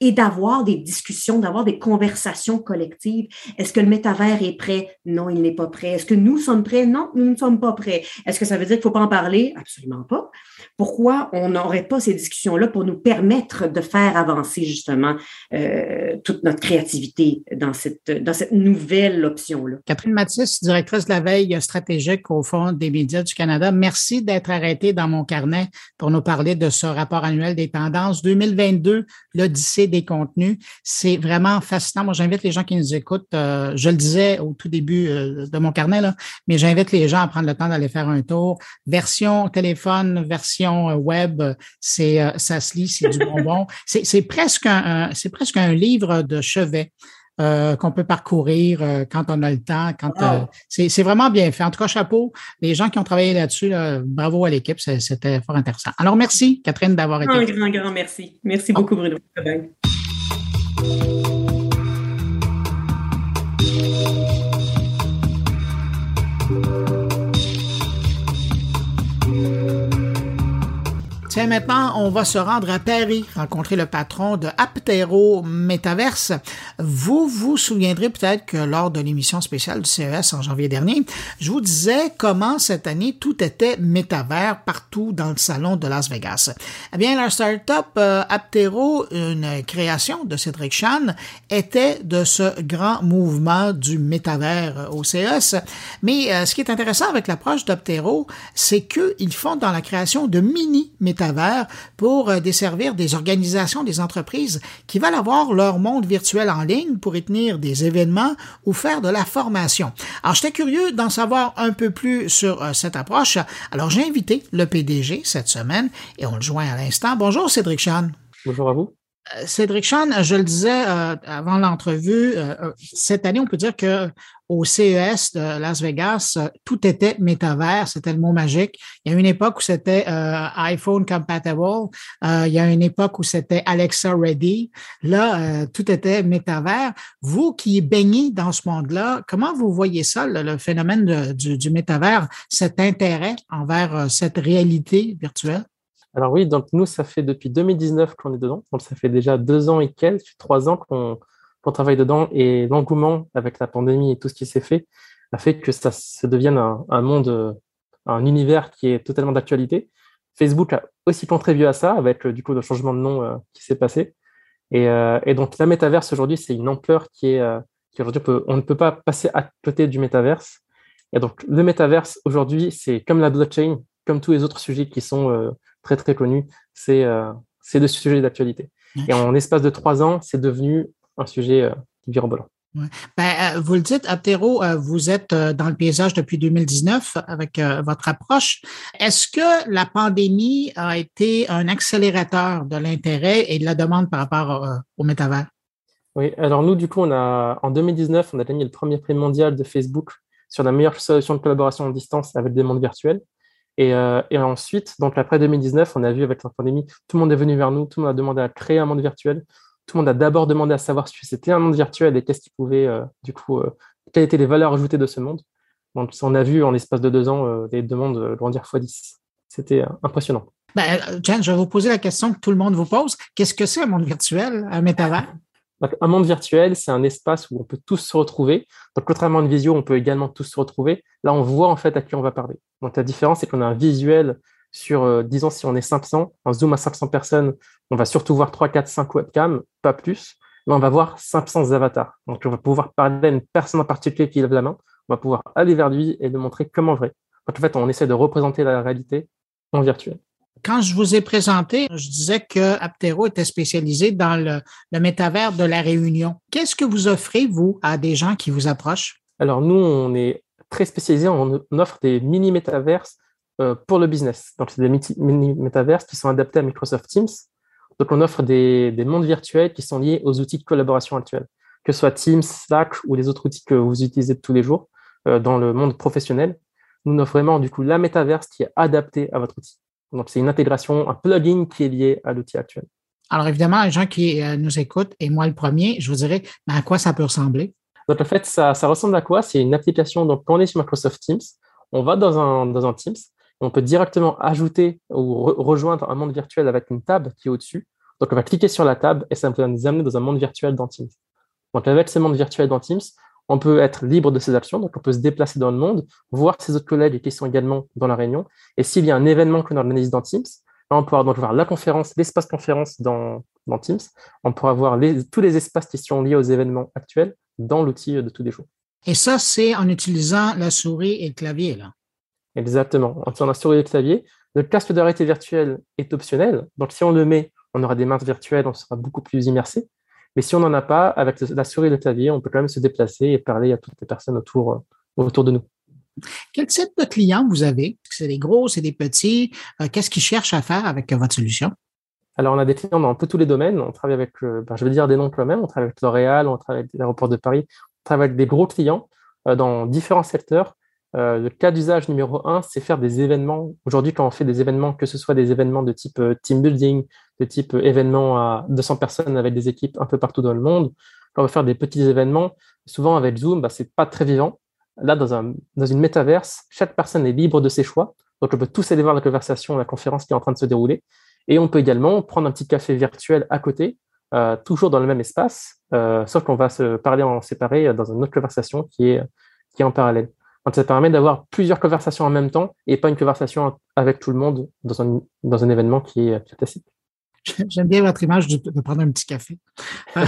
et d'avoir des discussions, d'avoir des conversations collectives. Est-ce que le métavers est prêt? Non, il n'est pas prêt. Est-ce que nous sommes prêts? Non, nous ne sommes pas prêts. Est-ce que ça veut dire qu'il ne faut pas en parler? Absolument pas. Pourquoi on n'aurait pas ces discussions-là pour nous permettre de faire avancer justement euh, toute notre créativité dans cette, dans cette nouvelle option-là? Catherine Mathis, directrice de la veille stratégique au Fonds des médias du Canada, merci d'être arrêtée dans mon carnet pour nous parler de ce rapport annuel des tendances 2022, l'Odyssée des contenus. C'est vraiment fascinant. Moi, j'invite les gens qui nous écoutent, euh, je le disais au tout début euh, de mon carnet, là, mais j'invite les gens à prendre le temps d'aller faire un tour. Version téléphone, version euh, web, c'est ça se lit, c'est du bonbon. C'est presque c'est presque un livre de chevet. Qu'on peut parcourir quand on a le temps. Quand c'est vraiment bien fait. En tout cas, chapeau. Les gens qui ont travaillé là-dessus, bravo à l'équipe. C'était fort intéressant. Alors, merci, Catherine, d'avoir été. Un grand, grand merci. Merci beaucoup, Bruno. Maintenant, on va se rendre à Paris, rencontrer le patron de Aptero Metaverse. Vous vous souviendrez peut-être que lors de l'émission spéciale du CES en janvier dernier, je vous disais comment cette année tout était métavers partout dans le salon de Las Vegas. Eh bien, la startup euh, Aptero, une création de Cédric Chan, était de ce grand mouvement du métavers au CES. Mais euh, ce qui est intéressant avec l'approche d'Aptero, c'est qu'ils font dans la création de mini métavers pour euh, desservir des organisations, des entreprises qui veulent avoir leur monde virtuel en ligne pour y tenir des événements ou faire de la formation. Alors, j'étais curieux d'en savoir un peu plus sur euh, cette approche. Alors, j'ai invité le PDG cette semaine et on le joint à l'instant. Bonjour, Cédric Chan. Bonjour à vous. Euh, Cédric Chan, je le disais avant l'entrevue, cette année, on peut dire que au CES de Las Vegas, euh, tout était métavers, c'était le mot magique. Il y a une époque où c'était euh, iPhone compatible, euh, il y a une époque où c'était Alexa ready. Là, tout était métavers. Vous qui baignez dans ce monde-là, comment vous voyez ça, le, phénomène du, métavers, cet intérêt envers cette réalité virtuelle? Alors oui, donc nous, ça fait depuis 2019 qu'on est dedans. Donc ça fait déjà deux ans et quelques, trois ans qu'on qu'on travaille dedans et l'engouement avec la pandémie et tout ce qui s'est fait a fait que ça, se devienne un, monde, un univers qui est totalement d'actualité. Facebook a aussi contribué à ça avec du coup le changement de nom euh, qui s'est passé. Et, euh, et, donc la métaverse aujourd'hui, c'est une ampleur qui est euh, qui aujourd'hui on ne peut pas passer à côté du métaverse. Et donc le métaverse aujourd'hui, c'est comme la blockchain, comme tous les autres sujets qui sont très très connus, c'est c'est des sujets d'actualité. Et en espace de trois ans, c'est devenu un sujet euh, virevolant. Ouais. Ben, euh, vous le dites, Aptero, euh, vous êtes dans le paysage depuis 2019 avec votre approche. Est-ce que la pandémie a été un accélérateur de l'intérêt et de la demande par rapport au métavers? Oui, alors nous, du coup, on a, en 2019, on a gagné le premier prix mondial de Facebook sur la meilleure solution de collaboration en distance avec des mondes virtuels. Et, euh, et, ensuite, donc après 2019, on a vu avec la pandémie, tout le monde est venu vers nous, tout le monde a demandé à créer un monde virtuel. Tout le monde a d'abord demandé à savoir si c'était un monde virtuel et qu'est-ce qui pouvait, euh, du coup, euh, quelles étaient les valeurs ajoutées de ce monde. Donc, on a vu en l'espace de deux ans les demandes grandir x10. C'était impressionnant. Ben, Jen, je vais vous poser la question que tout le monde vous pose. Qu'est-ce que c'est un monde virtuel, un métavers? un monde virtuel, c'est un espace où on peut tous se retrouver. Donc, contrairement à une visio, on peut également tous se retrouver. Là, on voit en fait à qui on va parler. Donc, la différence, c'est qu'on a un visuel sur, euh, disons, si on est 500, un zoom à 500 personnes, on va surtout voir 3, 4, 5 webcams, pas plus. Mais on va voir 500 avatars. Donc, on va pouvoir parler à une personne en particulier qui lève la main. On va pouvoir aller vers lui et le montrer comme en vrai. Donc, en fait, on essaie de représenter la réalité en virtuel. Quand je vous ai présenté, je disais que Aptero était spécialisé dans le, le métavers de la Réunion. Qu'est-ce que vous offrez, vous, à des gens qui vous approchent? Alors, nous, on est très spécialisé, on offre des mini-métaverses pour le business. Donc, c'est des mini-métaverses qui sont adaptés à Microsoft Teams. Donc, on offre des, des, mondes virtuels qui sont liés aux outils de collaboration actuels, que ce soit Teams, Slack ou les autres outils que vous utilisez tous les jours euh, dans le monde professionnel. Nous offrons vraiment, du coup, la métaverse qui est adaptée à votre outil. Donc, c'est une intégration, un plugin qui est lié à l'outil actuel. Alors, évidemment, les gens qui euh, nous écoutent, et moi le premier, je vous dirais, mais à quoi ça peut ressembler? Donc, en fait, ça, ça ressemble à quoi? C'est une application, donc quand on est sur Microsoft Teams, on va dans un, dans un Teams, on peut directement ajouter ou rejoindre un monde virtuel avec une table qui est au-dessus. Donc, on va cliquer sur la table et ça va nous amener dans un monde virtuel dans Teams. Donc, avec ce monde virtuel dans Teams, on peut être libre de ses actions, donc on peut se déplacer dans le monde, voir ses autres collègues qui sont également dans la réunion. Et s'il y a un événement qu'on organise dans Teams, on pourra donc voir la conférence, l'espace conférence dans, Teams. On pourra voir tous les espaces qui sont liés aux événements actuels dans l'outil de tous les jours. Et ça, c'est en utilisant la souris et le clavier, là. Exactement. En utilisant la souris et le clavier. Le casque de réalité virtuelle est optionnel. Donc, si on le met, on aura des mains virtuelles, on sera beaucoup plus immersé. Mais si on n'en a pas, avec la souris et le clavier, on peut quand même se déplacer et parler à toutes les personnes autour, euh, autour de nous. Quel type de clients vous avez? C'est des gros, c'est des petits? Euh, qu'est-ce qu'ils cherchent à faire avec votre solution? Alors, on a des clients dans un peu tous les domaines. On travaille avec, euh, ben, je veux dire des noms quand même. On travaille avec L'Oréal, on travaille avec l'aéroport de Paris. On travaille avec des gros clients dans différents secteurs. Le cas d'usage numéro un, c'est faire des événements. Aujourd'hui, quand on fait des événements, que ce soit des événements de type team building, de type événement à 200 personnes avec des équipes un peu partout dans le monde. Quand on va faire des petits événements, souvent avec Zoom, bah, c'est pas très vivant. Là, dans, un, une métaverse, chaque personne est libre de ses choix. Donc, on peut tous aller voir la conversation, la conférence qui est en train de se dérouler. Et on peut également prendre un petit café virtuel à côté, euh, toujours dans le même espace, euh, sauf qu'on va se parler en séparé dans une autre conversation qui est, qui est en parallèle. Ça permet d'avoir plusieurs conversations en même temps et pas une conversation avec tout le monde dans un, dans un événement qui est classique. J'aime bien votre image de, prendre un petit café.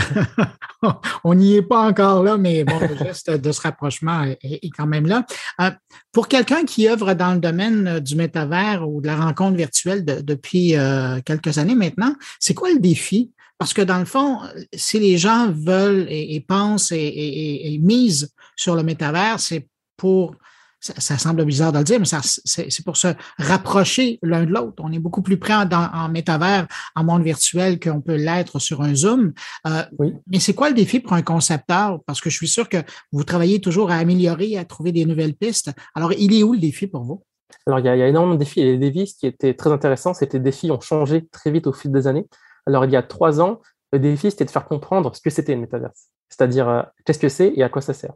On n'y est pas encore là, mais bon, le geste de ce rapprochement est, quand même là. Euh, pour quelqu'un qui œuvre dans le domaine du métavers ou de la rencontre virtuelle depuis euh, quelques années maintenant, c'est quoi le défi? Parce que dans le fond, si les gens veulent et, pensent et, et misent sur le métavers, c'est pour ça, semble bizarre de le dire, mais c'est pour se rapprocher l'un de l'autre. On est beaucoup plus près en, en, métavers, en monde virtuel qu'on peut l'être sur un Zoom. Euh, oui. Mais c'est quoi le défi pour un concepteur? Parce que je suis sûr que vous travaillez toujours à améliorer, à trouver des nouvelles pistes. Alors, il est où le défi pour vous? Alors, il y a, il y a énormément de défis. Et les défis, ce qui était très intéressant, c'était que les défis ont changé très vite au fil des années. Alors, il y a trois ans, le défi, c'était de faire comprendre ce que c'était une métaverse. C'est-à-dire, euh, qu'est-ce que c'est et à quoi ça sert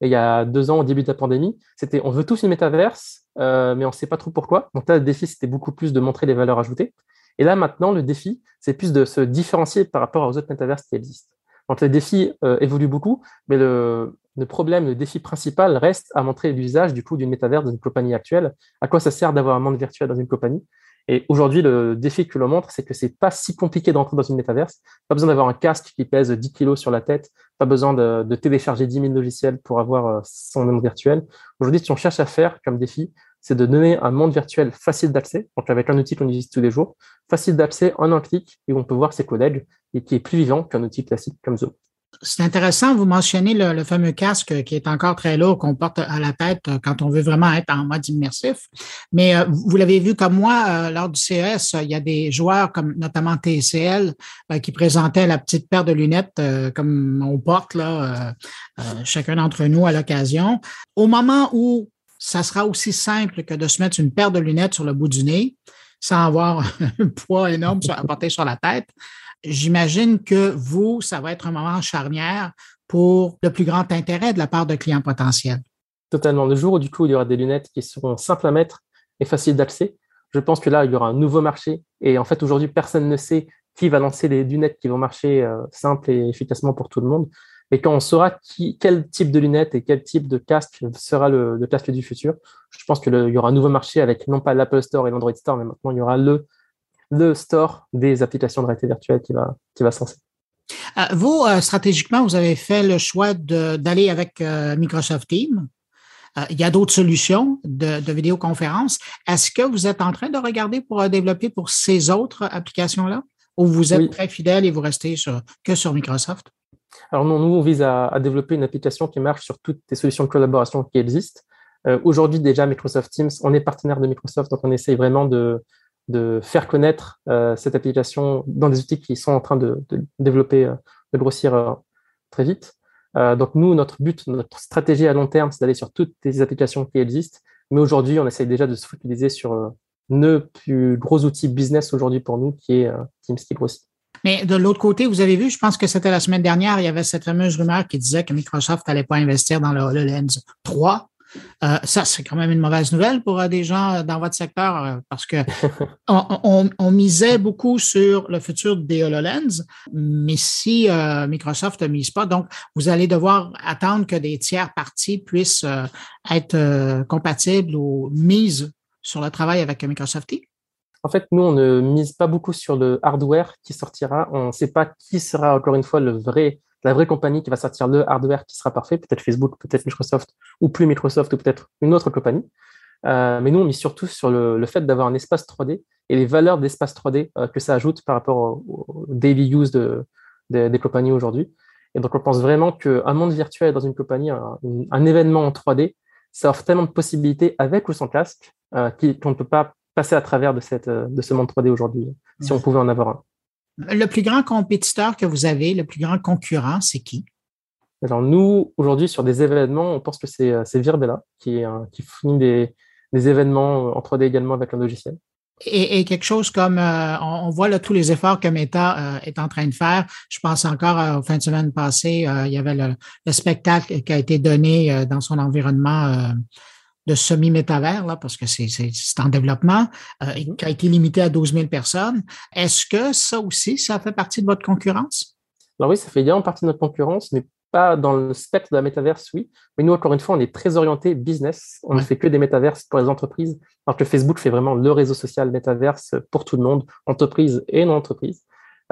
il y a deux ans, au début de la pandémie, c'était on veut tous une métaverse, euh, mais on ne sait pas trop pourquoi. Donc là, le défi, c'était beaucoup plus de montrer les valeurs ajoutées. Et là, maintenant, le défi, c'est plus de se différencier par rapport aux autres métaverses qui existent. Donc les défis euh, évoluent beaucoup, mais le, problème, le défi principal reste à montrer l'usage du coup d'une métaverse dans une compagnie actuelle. À quoi ça sert d'avoir un monde virtuel dans une compagnie? Et aujourd'hui, le défi que l'on montre, c'est que c'est pas si compliqué d'entrer dans une métaverse. Pas besoin d'avoir un casque qui pèse 10 kilos sur la tête. Pas besoin de, télécharger 10 000 logiciels pour avoir euh, son monde virtuel. Aujourd'hui, ce qu'on cherche à faire comme défi, c'est de donner un monde virtuel facile d'accès, donc avec un outil qu'on utilise tous les jours, facile d'accès en un clic et où on peut voir ses collègues et qui est plus vivant qu'un outil classique comme Zoom. C'est intéressant, vous mentionnez le, fameux casque qui est encore très lourd qu'on porte à la tête quand on veut vraiment être en mode immersif. Mais euh, vous l'avez vu comme moi, euh, lors du CES, il y a des joueurs comme notamment TCL euh, qui présentaient la petite paire de lunettes comme on porte là, chacun d'entre nous à l'occasion. Au moment où ça sera aussi simple que de se mettre une paire de lunettes sur le bout du nez, sans avoir un poids énorme à porter sur la tête, J'imagine que vous, ça va être un moment charnière pour le plus grand intérêt de la part de clients potentiels. Totalement. Le jour où du coup il y aura des lunettes qui seront simples à mettre et faciles d'accès, je pense que là il y aura un nouveau marché. Et en fait aujourd'hui personne ne sait qui va lancer les lunettes qui vont marcher euh, simple et efficacement pour tout le monde. Et quand on saura quel type de lunettes et quel type de casque sera le, casque du futur, je pense qu'il y aura un nouveau marché avec non pas l'Apple Store et l'Android Store, mais maintenant il y aura le le store des applications de réalité virtuelle qui va, qui va se lancer. Euh, vous, euh, stratégiquement, vous avez fait le choix d'aller avec euh, Microsoft Teams. il y a d'autres solutions de, de vidéoconférence. Est-ce que vous êtes en train de regarder pour développer pour ces autres applications-là? Ou vous êtes très fidèle et vous restez sur, que sur Microsoft? Alors non, nous, on vise à, développer une application qui marche sur toutes les solutions de collaboration qui existent. Aujourd'hui, déjà, Microsoft Teams, on est partenaire de Microsoft, donc on essaye vraiment de, de faire connaître euh, cette application dans des outils qui sont en train de, développer, euh, de grossir euh, très vite. donc nous, notre but, notre stratégie à long terme, c'est d'aller sur toutes les applications qui existent. Mais aujourd'hui, on essaye déjà de se focaliser sur le plus gros outil business aujourd'hui pour nous, qui est Teams qui grossit. Mais de l'autre côté, vous avez vu, je pense que c'était la semaine dernière, il y avait cette fameuse rumeur qui disait que Microsoft n'allait pas investir dans le HoloLens 3. Euh, ça, c'est quand même une mauvaise nouvelle pour euh, des gens euh, dans votre secteur parce que on, misait beaucoup sur le futur des HoloLens, mais si Microsoft ne mise pas, donc vous allez devoir attendre que des tiers parties puissent être compatibles ou mises sur le travail avec Microsoft En fait, nous, on ne mise pas beaucoup sur le hardware qui sortira. On ne sait pas qui sera, encore une fois, le vrai la vraie compagnie qui va sortir le hardware qui sera parfait, peut-être Facebook, peut-être Microsoft, ou plus Microsoft, ou peut-être une autre compagnie. Euh, mais nous, on mise surtout sur le, fait d'avoir un espace 3D et les valeurs d'espace 3D euh, que ça ajoute par rapport au, daily use de, des compagnies aujourd'hui. Et donc, on pense vraiment qu'un monde virtuel dans une compagnie, un, événement en 3D, ça offre tellement de possibilités avec ou sans casque euh, qu'on ne peut pas passer à travers de, cette, de ce monde 3D aujourd'hui, si on pouvait en avoir un. Le plus grand compétiteur que vous avez, le plus grand concurrent, c'est qui? Alors, nous, aujourd'hui, sur des événements, on pense que c'est euh, Virbella qui, qui fournit des, événements en 3D également avec un logiciel. Et, quelque chose comme, euh, on, voit là tous les efforts que Meta euh, est en train de faire. Je pense encore aux fin de semaine passée, il y avait le, spectacle qui a été donné dans son environnement de semi-métavers, là, parce que c'est en développement, euh, qui a été limité à 12 000 personnes. Est-ce que ça aussi, ça fait partie de votre concurrence? Alors oui, ça fait également partie de notre concurrence, mais pas dans le spectre de la métaverse, oui. Mais nous, encore une fois, on est très orienté business. On ne fait que des métaverses pour les entreprises, alors que Facebook fait vraiment le réseau social métaverse pour tout le monde, entreprise et non-entreprise.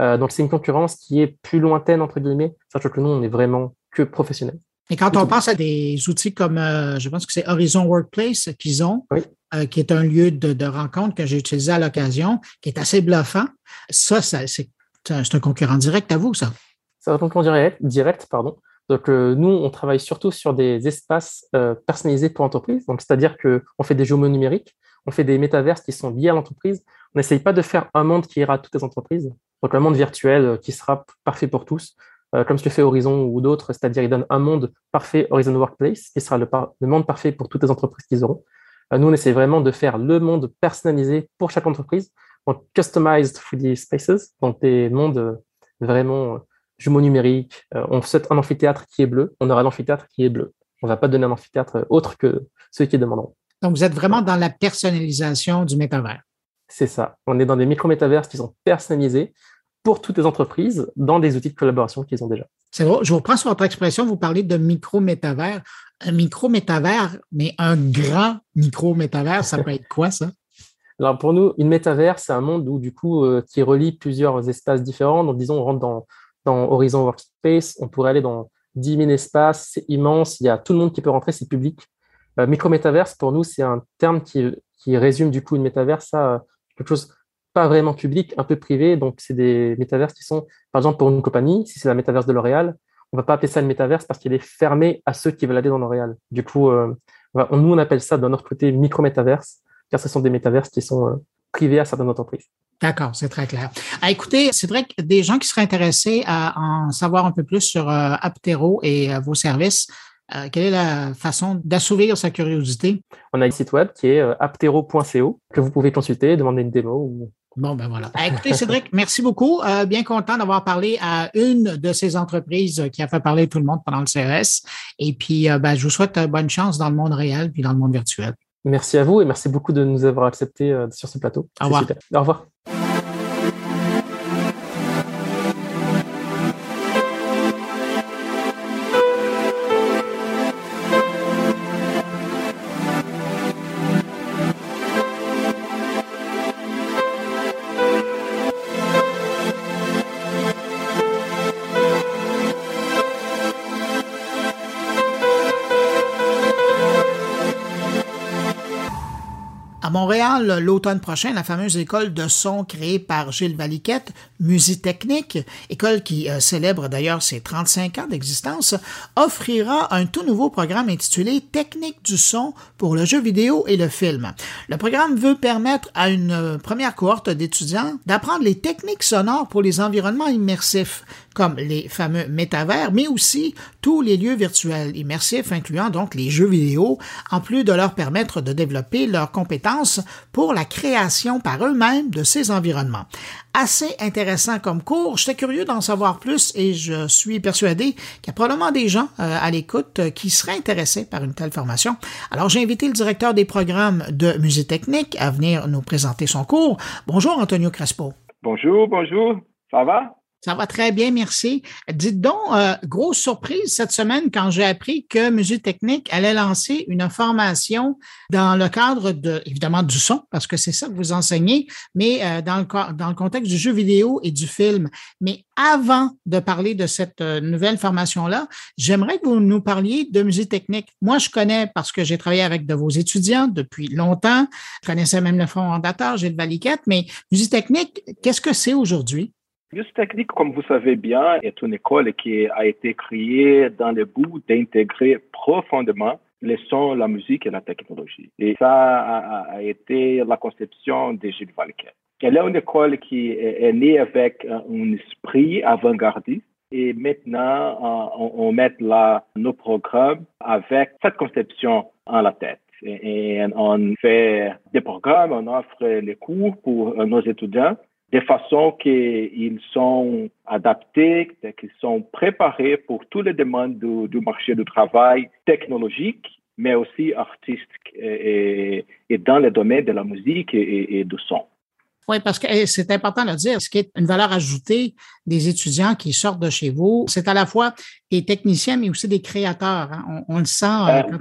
Euh, donc, c'est une concurrence qui est plus lointaine, entre guillemets, sachant que nous, on est vraiment que professionnels. Et quand on pense à des outils comme, euh, je pense que c'est Horizon Workplace qu'ils ont, euh, qui est un lieu de, rencontre que j'ai utilisé à l'occasion, qui est assez bluffant, ça, c'est un concurrent direct à vous, ça? C'est un concurrent direct, direct pardon. Donc, euh, nous, on travaille surtout sur des espaces personnalisés pour l'entreprise. Donc, c'est-à-dire qu'on fait des jumeaux numériques, on fait des métaverses qui sont liés à l'entreprise. On n'essaye pas de faire un monde qui ira à toutes les entreprises. Donc, un monde virtuel qui sera parfait pour tous. Euh, comme ce que fait Horizon ou d'autres, c'est-à-dire il donne un monde parfait, Horizon Workplace, qui sera le, monde parfait pour toutes les entreprises qu'ils auront. Euh, nous, on essaie vraiment de faire le monde personnalisé pour chaque entreprise, donc customized 3D spaces, donc des mondes euh, vraiment jumeaux numériques. on souhaite un amphithéâtre qui est bleu, on aura l'amphithéâtre qui est bleu. On ne va pas donner un amphithéâtre autre que ceux qui demanderont. Donc, vous êtes vraiment dans la personnalisation du métavers. C'est ça. On est dans des micro-métaverses qui sont personnalisés pour toutes les entreprises dans des outils de collaboration qu'ils ont déjà. C'est vrai. Je vous reprends sur votre expression, vous parlez de micro-métavers. Un micro-métavers, mais un grand micro-métavers, ça peut être quoi ça? Alors pour nous, une métavers, c'est un monde où du coup euh, qui relie plusieurs espaces différents. Donc disons, on rentre dans, dans Horizon Workspace, on pourrait aller dans 10 000 espaces, c'est immense, il y a tout le monde qui peut rentrer, c'est public. Euh, micro-métavers, pour nous, c'est un terme qui, qui résume du coup une métavers, ça, euh, quelque chose pas vraiment public, un peu privé. Donc, c'est des métaverses qui sont, par exemple, pour une compagnie, si c'est la métaverse de L'Oréal, on va pas appeler ça le métaverse parce qu'il est fermé à ceux qui veulent aller dans le réel. Du coup, nous, on appelle ça de notre côté micro-métaverse, car ce sont des métaverses qui sont privés à certaines entreprises. D'accord, c'est très clair. Ah, écoutez, c'est vrai que des gens qui seraient intéressés à en savoir un peu plus sur Aptero et vos services, euh, quelle est la façon d'assouvir sa curiosité? On a un site web qui est euh, aptero.co que vous pouvez consulter, demander une démo. Bon, ben voilà. Ah, écoutez, Cédric, merci beaucoup. Euh, bien content d'avoir parlé à une de ces entreprises qui a fait parler tout le monde pendant le CES. Et puis, ben, je vous souhaite bonne chance dans le monde réel puis dans le monde virtuel. Merci à vous et merci beaucoup de nous avoir acceptés sur ce plateau. Au revoir. Au revoir. Montréal, l'automne prochain, la fameuse école de son créée par Gilles Valiquette, Musitechnique, école qui euh, célèbre d'ailleurs ses 35 ans d'existence, offrira un tout nouveau programme intitulé Technique du son pour le jeu vidéo et le film. Le programme veut permettre à une euh, première cohorte d'étudiants d'apprendre les techniques sonores pour les environnements immersifs, comme les fameux métavers, mais aussi tous les lieux virtuels immersifs, incluant donc les jeux vidéo, en plus de leur permettre de développer leurs compétences pour la création par eux-mêmes de ces environnements. Assez intéressant comme cours. J'étais curieux d'en savoir plus et je suis persuadé qu'il y a probablement des gens euh, à l'écoute euh, qui seraient intéressés par une telle formation. Alors j'ai invité le directeur des programmes de Musée Technique à venir nous présenter son cours. Bonjour Antonio Crespo. Bonjour, bonjour. Ça va? Ça va très bien, merci. Dites donc, euh, grosse surprise cette semaine quand j'ai appris que Musée Technique allait lancer une formation dans le cadre de, évidemment, du son, parce que c'est ça que vous enseignez, mais euh, dans, le, dans le contexte du jeu vidéo et du film. Mais avant de parler de cette euh, nouvelle formation-là, j'aimerais que vous nous parliez de Musée Technique. Moi, je connais parce que j'ai travaillé avec de vos étudiants depuis longtemps. Je connaissais même le fondateur, Gilles Valiquette, mais Musée Technique, qu'est-ce que c'est aujourd'hui? Use Technique, comme vous savez bien, est une école qui a été créée dans le but d'intégrer profondément les sons, la musique et la technologie. Et ça a, été la conception de Gilles Valquet. Elle est une école qui est, née avec un esprit avant-gardiste et maintenant on, met là nos programmes avec cette conception en la tête. Et, et on fait des programmes, on offre les cours pour nos étudiants de façon qu'ils sont adaptés, qu'ils sont préparés pour toutes les demandes du, marché du travail technologique, mais aussi artistique et, dans le domaine de la musique et, du son. Oui, parce que eh, c'est important de le dire, ce qui est une valeur ajoutée des étudiants qui sortent de chez vous, c'est à la fois des techniciens, mais aussi des créateurs. Hein. On, le sent. Euh, euh,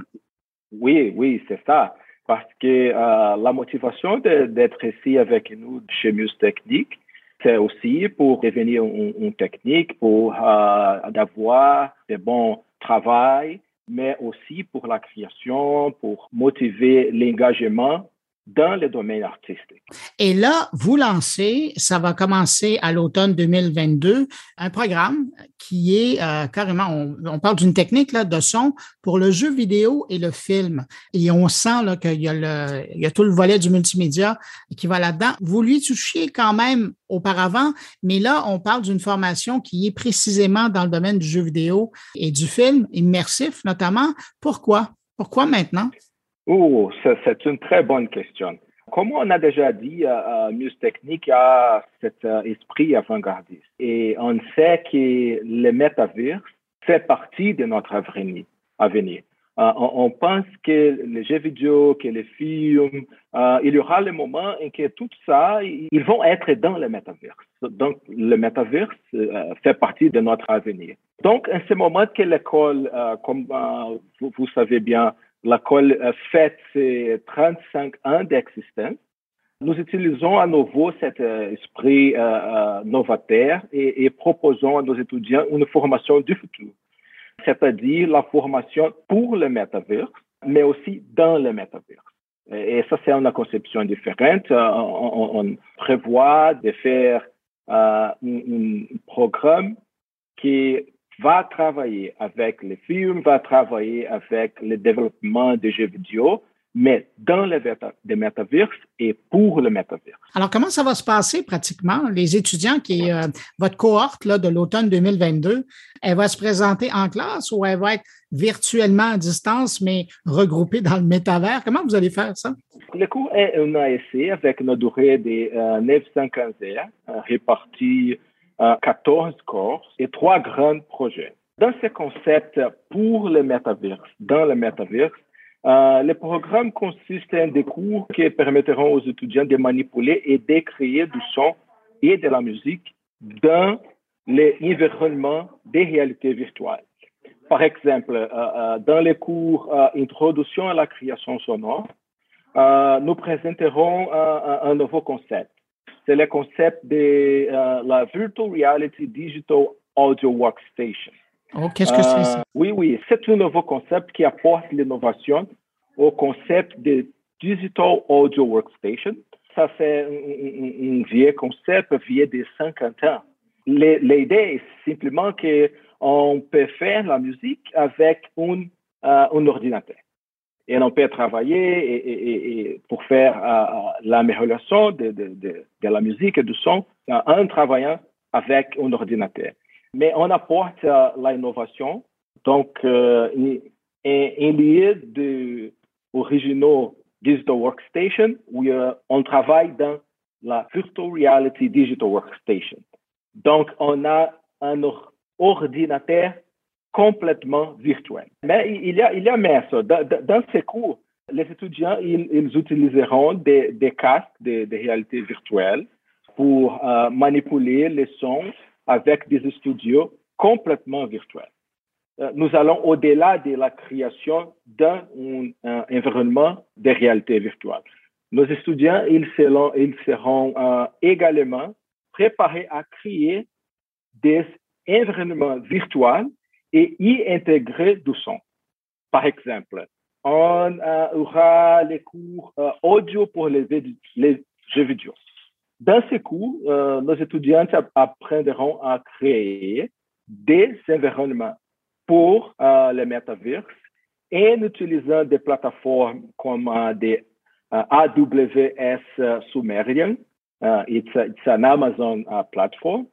oui, oui, c'est ça parce que euh, la motivation d'être ici avec nous chez Muse Technique, c'est aussi pour devenir un, technique, pour euh, avoir des bons travail, mais aussi pour la création, pour motiver l'engagement dans le domaine artistique. Et là, vous lancez, ça va commencer à l'automne 2022, un programme qui est euh, carrément, on, parle d'une technique là, de son pour le jeu vidéo et le film. Et on sent qu'il y, y a tout le volet du multimédia qui va là-dedans. Vous lui touchiez quand même auparavant, mais là, on parle d'une formation qui est précisément dans le domaine du jeu vidéo et du film, immersif notamment. Pourquoi? Pourquoi maintenant? Oh, c'est une très bonne question. Comme on a déjà dit, euh, euh Muse Technique a cet euh, esprit avant-gardiste. Et on sait que le métaverse fait partie de notre avenir. avenir. Euh, on, pense que les jeux vidéo, que les films, il y aura le moment en que tout ça, ils vont être dans le métaverse. Donc, le métaverse fait partie de notre avenir. Donc, en ce moment que l'école, comme vous, savez bien, L'école fête ses 35 ans d'existence. Nous utilisons à nouveau cet euh, esprit euh, euh, novateur et, proposons à nos étudiants une formation du futur, c'est-à-dire la formation pour le métaverse, mais aussi dans le métaverse. Et, ça, c'est une conception différente. On, prévoit de faire un, programme qui va travailler avec les films, va travailler avec le développement des jeux vidéo, mais dans le métaverse et pour le métaverse. Alors, comment ça va se passer pratiquement? Les étudiants qui, euh, votre cohorte là, de l'automne 2022, elle va se présenter en classe ou elle va être virtuellement à distance, mais regroupée dans le métavers? Comment vous allez faire ça? Le cours est un ASC avec une durée de euh, 915 heures, répartie en 14 cours et trois grands projets. Dans ce concept pour le métaverse, dans le métaverse, euh, le programme consiste en des cours qui permettront aux étudiants de manipuler et de créer du son et de la musique dans l'environnement des réalités virtuelles. Par exemple, euh, euh, dans les cours Introduction à la création sonore, nous présenterons un, nouveau concept. C'est le concept de la Virtual Reality Digital Audio Workstation. Oh, qu'est-ce que c'est ça? Oui, oui, c'est un nouveau concept qui apporte l'innovation au concept de Digital Audio Workstation. Ça, c'est un, vieux concept vieux de 50 ans. L'idée est simplement qu'on peut faire la musique avec un, euh, un ordinateur. Et on peut travailler pour faire euh, l'amélioration de, de, la musique et du son en travaillant avec un ordinateur mais on apporte euh, l'innovation. Donc, euh, en lieu de Digital Workstation, où euh, on travaille dans la Virtual Reality Digital Workstation. Donc, on a un ordinateur complètement virtuel. Mais il y a, il y a mais ça. Dans, ces cours, les étudiants, ils, utiliseront des, casques de, réalité virtuelle pour manipuler les sons avec des studios complètement virtuels. Euh, nous allons au-delà de la création d'un environnement de réalité virtuelle. Nos étudiants, ils seront, ils seront euh, également préparés à créer des environnements virtuels et y intégrer du son. Par exemple, on euh, aura les cours audio pour les, jeux vidéo. Dans ces cours, euh, nos étudiants apprendront à créer des environnements pour euh, le metaverse en utilisant des plateformes comme euh, AWS Sumerian, it's, it's an Amazon platform,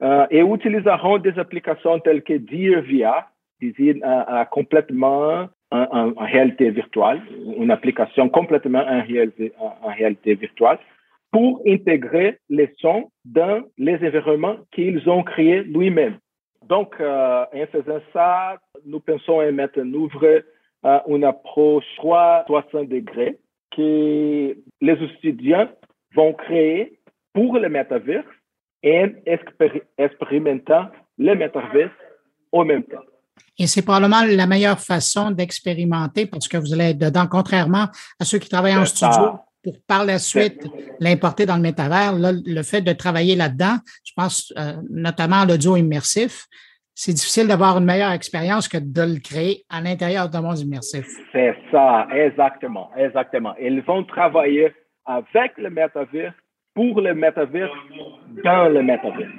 et utiliseront des applications telles que Dear VR, complètement en, réalité virtuelle, une application complètement en réalité virtuelle pour intégrer les sons dans les environnements qu'ils ont créés lui-même. Donc, euh, en faisant ça, nous pensons à mettre en œuvre euh, une approche 360 degrés que les étudiants vont créer pour le métaverse et expérimentant le métaverse au même temps. Et c'est probablement la meilleure façon d'expérimenter parce que vous allez être dedans, contrairement à ceux qui travaillent en studio pour par la suite l'importer dans le métavers. le fait de travailler là-dedans, je pense euh, notamment à l'audio immersif, c'est difficile d'avoir une meilleure expérience que de le créer à l'intérieur d'un monde immersif. C'est ça, exactement, exactement. Ils vont travailler avec le métavers, pour le métavers, dans le métavers.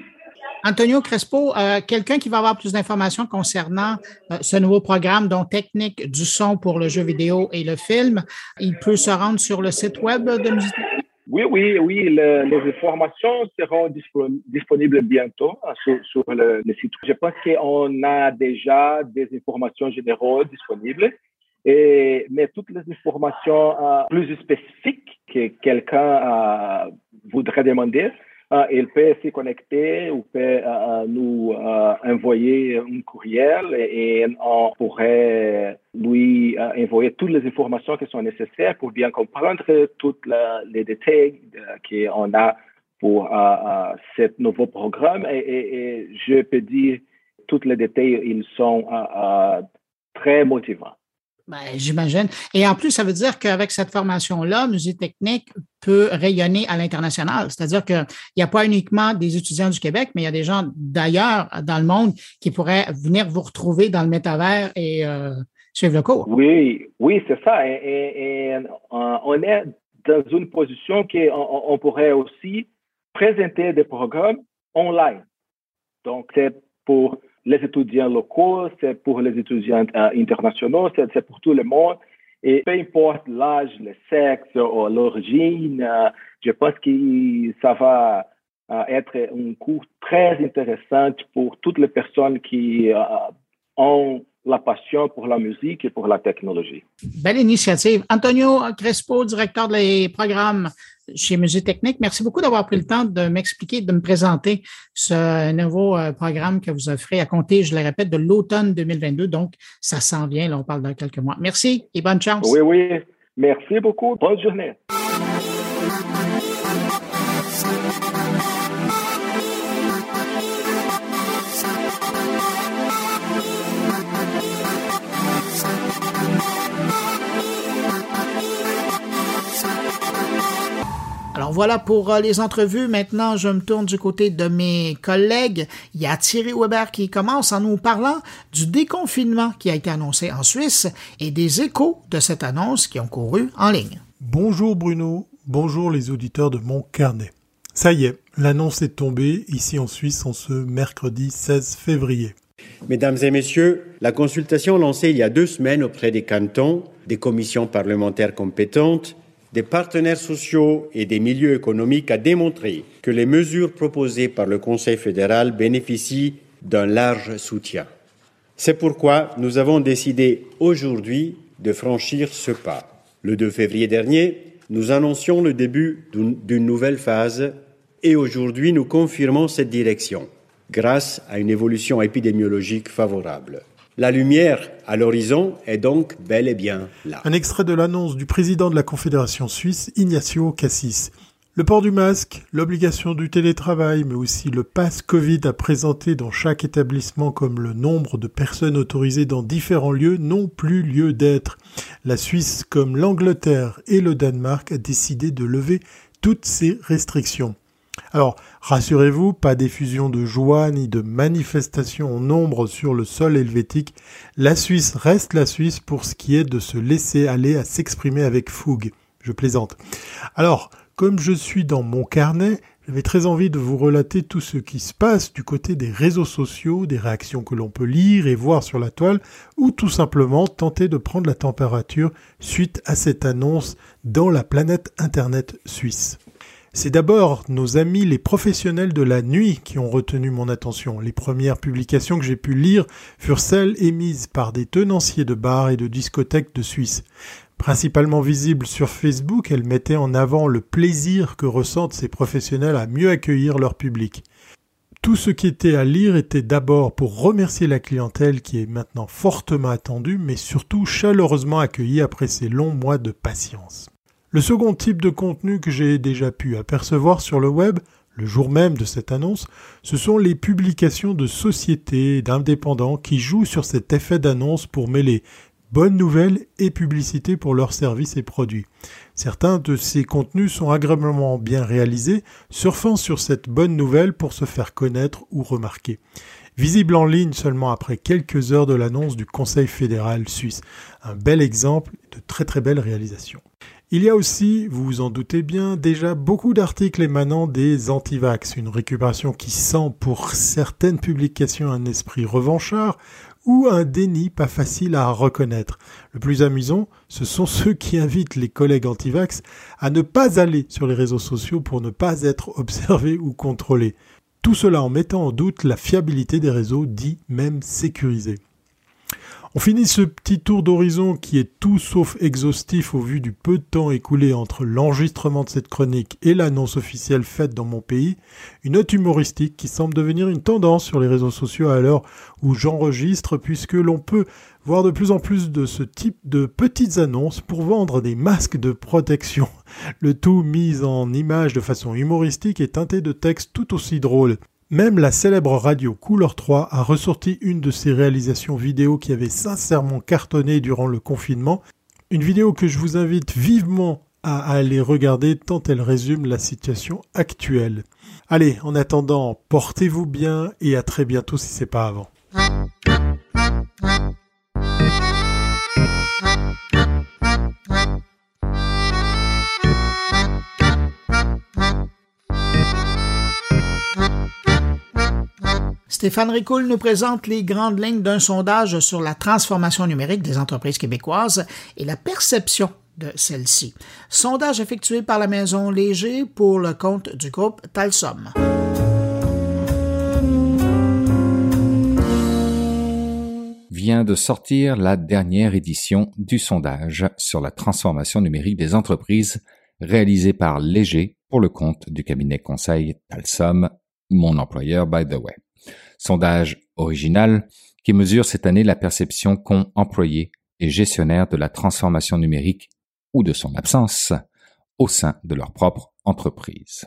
Antonio Crespo, euh, quelqu'un qui va avoir plus d'informations concernant euh, ce nouveau programme, dont technique du son pour le jeu vidéo et le film, il peut se rendre sur le site web de Musique Oui, oui, oui. les informations seront disponibles bientôt euh, sur, le, site. Je pense qu'on a déjà des informations générales disponibles. Et, mais toutes les informations plus spécifiques que quelqu'un voudrait demander, ah, il peut se connecter ou peut euh, euh, nous euh, envoyer un courriel et, on pourrait lui envoyer toutes les informations qui sont nécessaires pour bien comprendre tous les détails qu'on a pour ce nouveau programme. Et, et, je peux dire, tous les détails, ils sont très motivants. Ben, J'imagine. Et en plus, ça veut dire qu'avec cette formation-là, Musique Technique peut rayonner à l'international. C'est-à-dire qu'il n'y a pas uniquement des étudiants du Québec, mais il y a des gens d'ailleurs dans le monde qui pourraient venir vous retrouver dans le métavers et euh, suivre le cours. Oui, oui, c'est ça. Et, euh, on est dans une position qu'on on pourrait aussi présenter des programmes online. Donc, c'est pour les étudiants locaux, c'est pour les étudiants internationaux, c'est pour tout le monde. Et peu importe l'âge, le sexe ou l'origine, je pense que ça va être un cours très intéressant pour toutes les personnes qui ont la passion pour la musique et pour la technologie. Belle initiative. Antonio Crespo, directeur des programmes chez Musique Technique, merci beaucoup d'avoir pris le temps de m'expliquer, de me présenter ce nouveau euh, programme que vous offrez à compter, je le répète, de l'automne 2022. Donc, ça s'en vient, là, on parle dans quelques mois. Merci et bonne chance. Oui, oui. Merci beaucoup. Bonne journée. Voilà pour euh, les entrevues. Maintenant, je me tourne du côté de mes collègues. Il y a Thierry Weber qui commence en nous parlant du déconfinement qui a été annoncé en Suisse et des échos de cette annonce qui ont couru en ligne. Bonjour Bruno, bonjour les auditeurs de mon carnet. Ça y est, l'annonce est tombée ici en Suisse en ce mercredi 16 février. Mesdames et messieurs, la consultation lancée il y a deux semaines auprès des cantons, des commissions parlementaires compétentes des partenaires sociaux et des milieux économiques a démontré que les mesures proposées par le Conseil fédéral bénéficient d'un large soutien. C'est pourquoi nous avons décidé aujourd'hui de franchir ce pas. Le 2 février dernier, nous annoncions le début d'une nouvelle phase et aujourd'hui nous confirmons cette direction grâce à une évolution épidémiologique favorable. La lumière à l'horizon est donc bel et bien là. Un extrait de l'annonce du président de la Confédération suisse, Ignacio Cassis. Le port du masque, l'obligation du télétravail, mais aussi le pass Covid à présenter dans chaque établissement comme le nombre de personnes autorisées dans différents lieux n'ont plus lieu d'être. La Suisse, comme l'Angleterre et le Danemark, a décidé de lever toutes ces restrictions. Alors, rassurez-vous, pas d'effusion de joie ni de manifestation en nombre sur le sol helvétique. La Suisse reste la Suisse pour ce qui est de se laisser aller à s'exprimer avec fougue. Je plaisante. Alors, comme je suis dans mon carnet, j'avais très envie de vous relater tout ce qui se passe du côté des réseaux sociaux, des réactions que l'on peut lire et voir sur la toile, ou tout simplement tenter de prendre la température suite à cette annonce dans la planète Internet suisse. C'est d'abord nos amis les professionnels de la nuit qui ont retenu mon attention. Les premières publications que j'ai pu lire furent celles émises par des tenanciers de bars et de discothèques de Suisse. Principalement visibles sur Facebook, elles mettaient en avant le plaisir que ressentent ces professionnels à mieux accueillir leur public. Tout ce qui était à lire était d'abord pour remercier la clientèle qui est maintenant fortement attendue, mais surtout chaleureusement accueillie après ces longs mois de patience. Le second type de contenu que j'ai déjà pu apercevoir sur le web, le jour même de cette annonce, ce sont les publications de sociétés et d'indépendants qui jouent sur cet effet d'annonce pour mêler bonnes nouvelles et publicité pour leurs services et produits. Certains de ces contenus sont agréablement bien réalisés, surfant sur cette bonne nouvelle pour se faire connaître ou remarquer. Visible en ligne seulement après quelques heures de l'annonce du Conseil fédéral suisse. Un bel exemple de très très belle réalisation. Il y a aussi, vous vous en doutez bien, déjà beaucoup d'articles émanant des antivax, une récupération qui sent pour certaines publications un esprit revanchard ou un déni pas facile à reconnaître. Le plus amusant, ce sont ceux qui invitent les collègues antivax à ne pas aller sur les réseaux sociaux pour ne pas être observés ou contrôlés. Tout cela en mettant en doute la fiabilité des réseaux dits même sécurisés. On finit ce petit tour d'horizon qui est tout sauf exhaustif au vu du peu de temps écoulé entre l'enregistrement de cette chronique et l'annonce officielle faite dans mon pays, une note humoristique qui semble devenir une tendance sur les réseaux sociaux à l'heure où j'enregistre puisque l'on peut voir de plus en plus de ce type de petites annonces pour vendre des masques de protection. Le tout mis en image de façon humoristique et teinté de textes tout aussi drôles. Même la célèbre radio Couleur 3 a ressorti une de ses réalisations vidéo qui avait sincèrement cartonné durant le confinement. Une vidéo que je vous invite vivement à aller regarder tant elle résume la situation actuelle. Allez, en attendant, portez-vous bien et à très bientôt si c'est pas avant. Stéphane Ricoul nous présente les grandes lignes d'un sondage sur la transformation numérique des entreprises québécoises et la perception de celle-ci. Sondage effectué par la Maison Léger pour le compte du groupe Talsom. vient de sortir la dernière édition du sondage sur la transformation numérique des entreprises réalisé par Léger pour le compte du cabinet conseil Talsom, mon employeur by the way. Sondage original qui mesure cette année la perception qu'ont employés et gestionnaires de la transformation numérique ou de son absence au sein de leur propre entreprise.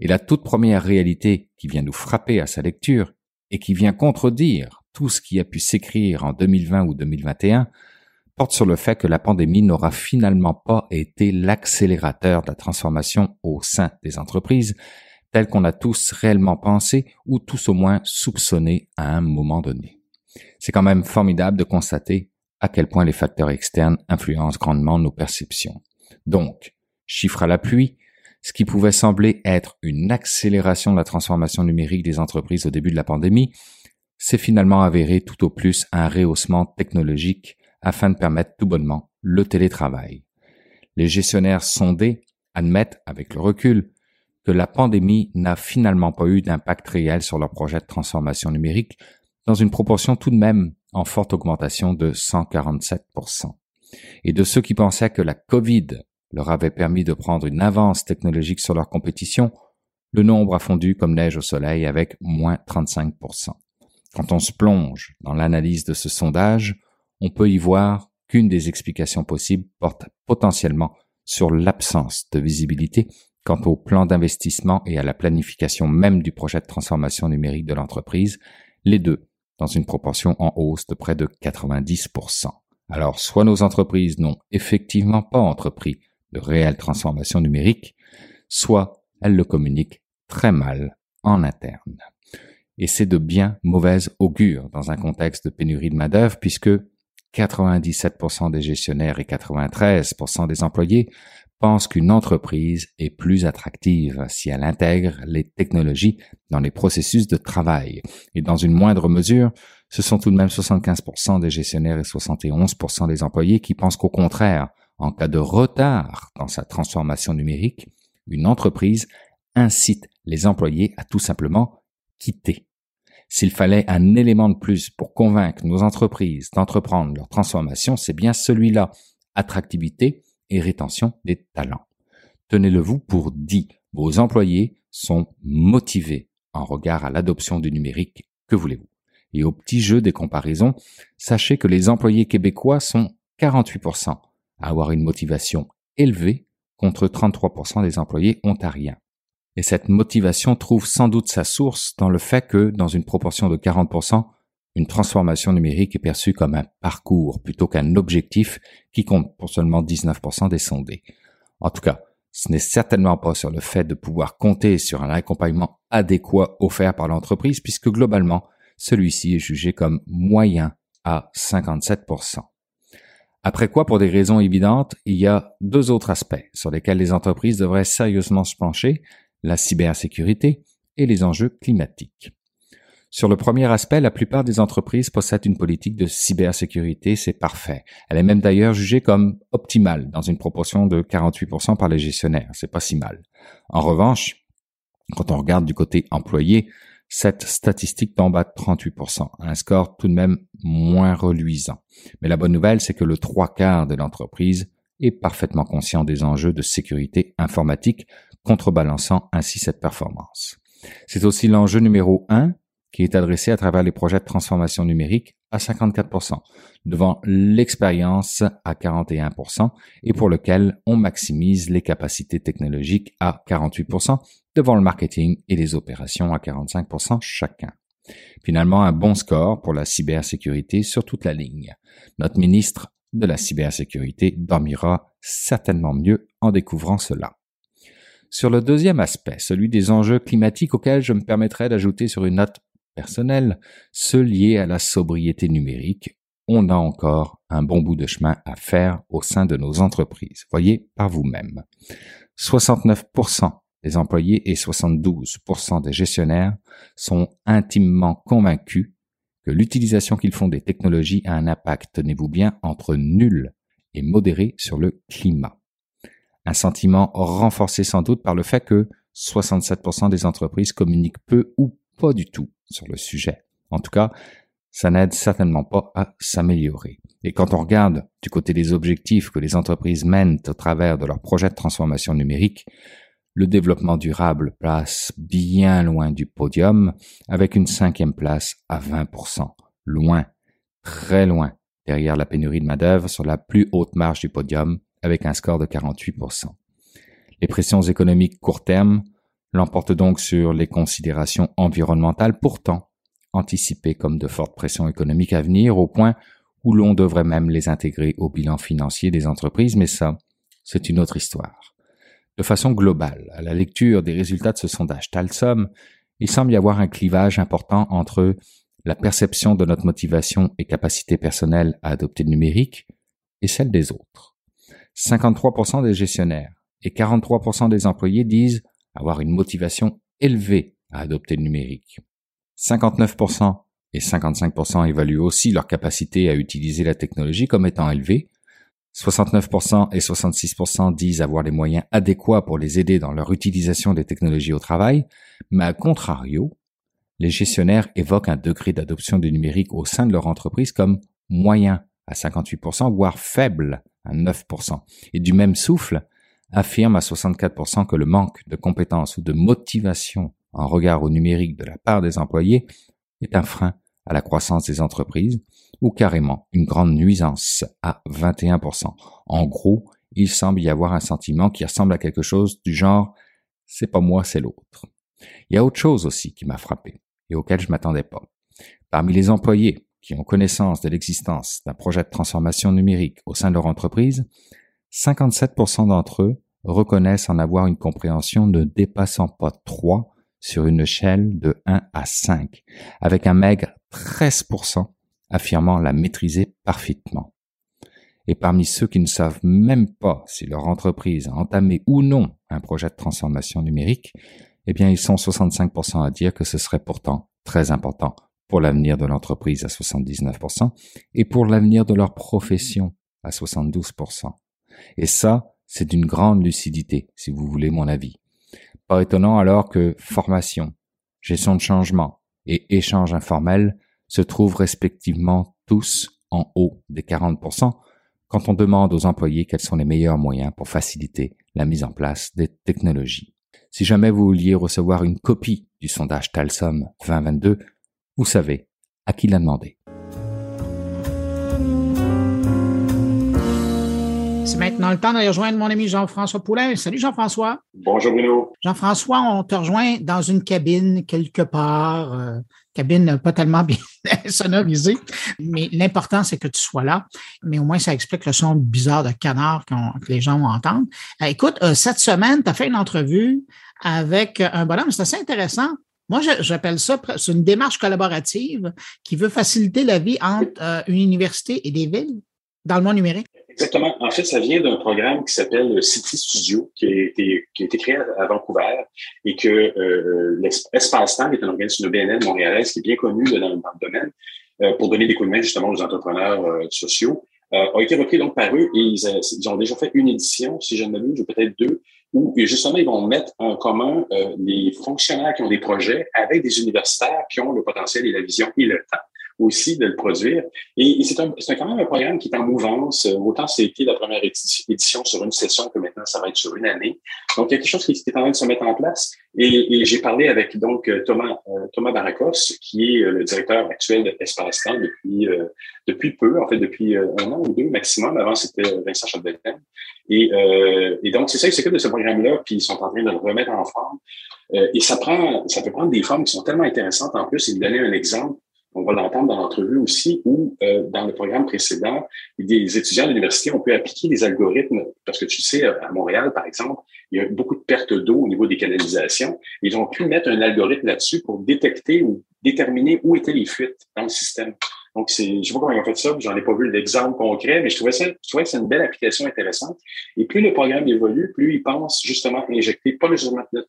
Et la toute première réalité qui vient nous frapper à sa lecture et qui vient contredire tout ce qui a pu s'écrire en 2020 ou 2021 porte sur le fait que la pandémie n'aura finalement pas été l'accélérateur de la transformation au sein des entreprises, tel qu'on a tous réellement pensé ou tous au moins soupçonné à un moment donné. C'est quand même formidable de constater à quel point les facteurs externes influencent grandement nos perceptions. Donc, chiffre à la pluie, ce qui pouvait sembler être une accélération de la transformation numérique des entreprises au début de la pandémie, s'est finalement avéré tout au plus un rehaussement technologique afin de permettre tout bonnement le télétravail. Les gestionnaires sondés admettent avec le recul que la pandémie n'a finalement pas eu d'impact réel sur leur projet de transformation numérique dans une proportion tout de même en forte augmentation de 147%. Et de ceux qui pensaient que la Covid leur avait permis de prendre une avance technologique sur leur compétition, le nombre a fondu comme neige au soleil avec moins 35%. Quand on se plonge dans l'analyse de ce sondage, on peut y voir qu'une des explications possibles porte potentiellement sur l'absence de visibilité quant au plan d'investissement et à la planification même du projet de transformation numérique de l'entreprise, les deux dans une proportion en hausse de près de 90%. Alors, soit nos entreprises n'ont effectivement pas entrepris de réelle transformation numérique, soit elles le communiquent très mal en interne. Et c'est de bien mauvaise augure dans un contexte de pénurie de main-d'œuvre puisque 97% des gestionnaires et 93% des employés pensent qu'une entreprise est plus attractive si elle intègre les technologies dans les processus de travail. Et dans une moindre mesure, ce sont tout de même 75% des gestionnaires et 71% des employés qui pensent qu'au contraire, en cas de retard dans sa transformation numérique, une entreprise incite les employés à tout simplement quitter s'il fallait un élément de plus pour convaincre nos entreprises d'entreprendre leur transformation, c'est bien celui-là, attractivité et rétention des talents. Tenez-le vous pour dit, vos employés sont motivés en regard à l'adoption du numérique, que voulez-vous Et au petit jeu des comparaisons, sachez que les employés québécois sont 48% à avoir une motivation élevée contre 33% des employés ontariens. Et cette motivation trouve sans doute sa source dans le fait que, dans une proportion de 40%, une transformation numérique est perçue comme un parcours plutôt qu'un objectif qui compte pour seulement 19% des sondés. En tout cas, ce n'est certainement pas sur le fait de pouvoir compter sur un accompagnement adéquat offert par l'entreprise puisque globalement, celui-ci est jugé comme moyen à 57%. Après quoi, pour des raisons évidentes, il y a deux autres aspects sur lesquels les entreprises devraient sérieusement se pencher la cybersécurité et les enjeux climatiques. Sur le premier aspect, la plupart des entreprises possèdent une politique de cybersécurité, c'est parfait. Elle est même d'ailleurs jugée comme optimale dans une proportion de 48% par les gestionnaires, c'est pas si mal. En revanche, quand on regarde du côté employé, cette statistique tombe à 38%, un score tout de même moins reluisant. Mais la bonne nouvelle, c'est que le trois quarts de l'entreprise est parfaitement conscient des enjeux de sécurité informatique contrebalançant ainsi cette performance. C'est aussi l'enjeu numéro un qui est adressé à travers les projets de transformation numérique à 54%, devant l'expérience à 41% et pour lequel on maximise les capacités technologiques à 48%, devant le marketing et les opérations à 45% chacun. Finalement, un bon score pour la cybersécurité sur toute la ligne. Notre ministre de la cybersécurité dormira certainement mieux en découvrant cela. Sur le deuxième aspect, celui des enjeux climatiques auxquels je me permettrai d'ajouter sur une note personnelle, ceux liés à la sobriété numérique, on a encore un bon bout de chemin à faire au sein de nos entreprises. Voyez par vous-même. 69% des employés et 72% des gestionnaires sont intimement convaincus que l'utilisation qu'ils font des technologies a un impact, tenez-vous bien, entre nul et modéré sur le climat. Un sentiment renforcé sans doute par le fait que 67% des entreprises communiquent peu ou pas du tout sur le sujet. En tout cas, ça n'aide certainement pas à s'améliorer. Et quand on regarde du côté des objectifs que les entreprises mènent au travers de leurs projets de transformation numérique, le développement durable place bien loin du podium, avec une cinquième place à 20%. Loin, très loin, derrière la pénurie de main-d'œuvre sur la plus haute marge du podium, avec un score de 48%. Les pressions économiques court terme l'emportent donc sur les considérations environnementales, pourtant anticipées comme de fortes pressions économiques à venir, au point où l'on devrait même les intégrer au bilan financier des entreprises, mais ça, c'est une autre histoire. De façon globale, à la lecture des résultats de ce sondage Talsom, il semble y avoir un clivage important entre la perception de notre motivation et capacité personnelle à adopter le numérique et celle des autres. 53% des gestionnaires et 43% des employés disent avoir une motivation élevée à adopter le numérique. 59% et 55% évaluent aussi leur capacité à utiliser la technologie comme étant élevée, 69% et 66% disent avoir les moyens adéquats pour les aider dans leur utilisation des technologies au travail, mais à contrario, les gestionnaires évoquent un degré d'adoption du numérique au sein de leur entreprise comme moyen à 58%, voire faible à 9%. Et du même souffle, affirment à 64% que le manque de compétences ou de motivation en regard au numérique de la part des employés est un frein à la croissance des entreprises, ou carrément une grande nuisance à 21%. En gros, il semble y avoir un sentiment qui ressemble à quelque chose du genre c'est pas moi, c'est l'autre. Il y a autre chose aussi qui m'a frappé et auquel je m'attendais pas. Parmi les employés qui ont connaissance de l'existence d'un projet de transformation numérique au sein de leur entreprise, 57% d'entre eux reconnaissent en avoir une compréhension ne dépassant pas 3 sur une échelle de 1 à 5, avec un maigre 13% affirmant la maîtriser parfaitement. Et parmi ceux qui ne savent même pas si leur entreprise a entamé ou non un projet de transformation numérique, eh bien, ils sont 65% à dire que ce serait pourtant très important pour l'avenir de l'entreprise à 79% et pour l'avenir de leur profession à 72%. Et ça, c'est d'une grande lucidité, si vous voulez mon avis. Pas étonnant alors que formation, gestion de changement et échange informel se trouvent respectivement tous en haut des 40% quand on demande aux employés quels sont les meilleurs moyens pour faciliter la mise en place des technologies. Si jamais vous vouliez recevoir une copie du sondage Talsom 2022, vous savez à qui la demander. Maintenant le temps de rejoindre mon ami Jean-François Poulain. Salut Jean-François. Bonjour Bruno. Jean-François, on te rejoint dans une cabine quelque part, euh, cabine pas tellement bien sonorisée, mais l'important c'est que tu sois là. Mais au moins ça explique le son bizarre de canard que les gens vont entendre. Euh, écoute, euh, cette semaine, tu as fait une entrevue avec un bonhomme, c'est assez intéressant. Moi, j'appelle ça, c'est une démarche collaborative qui veut faciliter la vie entre une université et des villes dans le monde numérique. Exactement. En fait, ça vient d'un programme qui s'appelle City Studio, qui a été, qui a été créé à Vancouver et que euh, l'Espace-Temps est un organisme de BNL montréalaise qui est bien connu dans, le domaine euh, pour donner des coups de main justement aux entrepreneurs euh, sociaux. Euh, a été repris donc par eux et ils, euh, ils ont déjà fait une édition, si je ne m'abuse, ou peut-être deux, où justement ils vont mettre en commun les fonctionnaires qui ont des projets avec des universitaires qui ont le potentiel et la vision et le temps aussi de le produire. Et, c'est un, quand même un programme qui est en mouvance. Autant c'était la première édition sur une session que maintenant ça va être sur une année. Donc, il y a quelque chose qui, est en train de se mettre en place. Et, j'ai parlé avec donc Thomas, euh, Thomas Baracos, qui est euh, le directeur actuel de Espace depuis, euh, depuis peu, en fait, depuis un an ou deux maximum. Avant, c'était Vincent Chapdelaine. Et, et donc, c'est ça, c'est que de ce programme-là, puis ils sont en train de le remettre en forme. et ça prend, ça peut prendre des formes qui sont tellement intéressantes en plus. Et de donner un exemple, on va l'entendre dans l'entrevue aussi, où euh, dans le programme précédent, des étudiants de l'université ont pu appliquer des algorithmes, parce que tu sais, à Montréal, par exemple, il y a beaucoup de pertes d'eau au niveau des canalisations. Ils ont pu mettre un algorithme là-dessus pour détecter ou déterminer où étaient les fuites dans le système. Donc, c'est, je sais pas comment ils ont fait ça, j'en ai pas vu d'exemple concret, mais je trouvais ça, je trouvais que c'est une belle application intéressante. Et plus le programme évolue, plus ils pensent justement injecter pas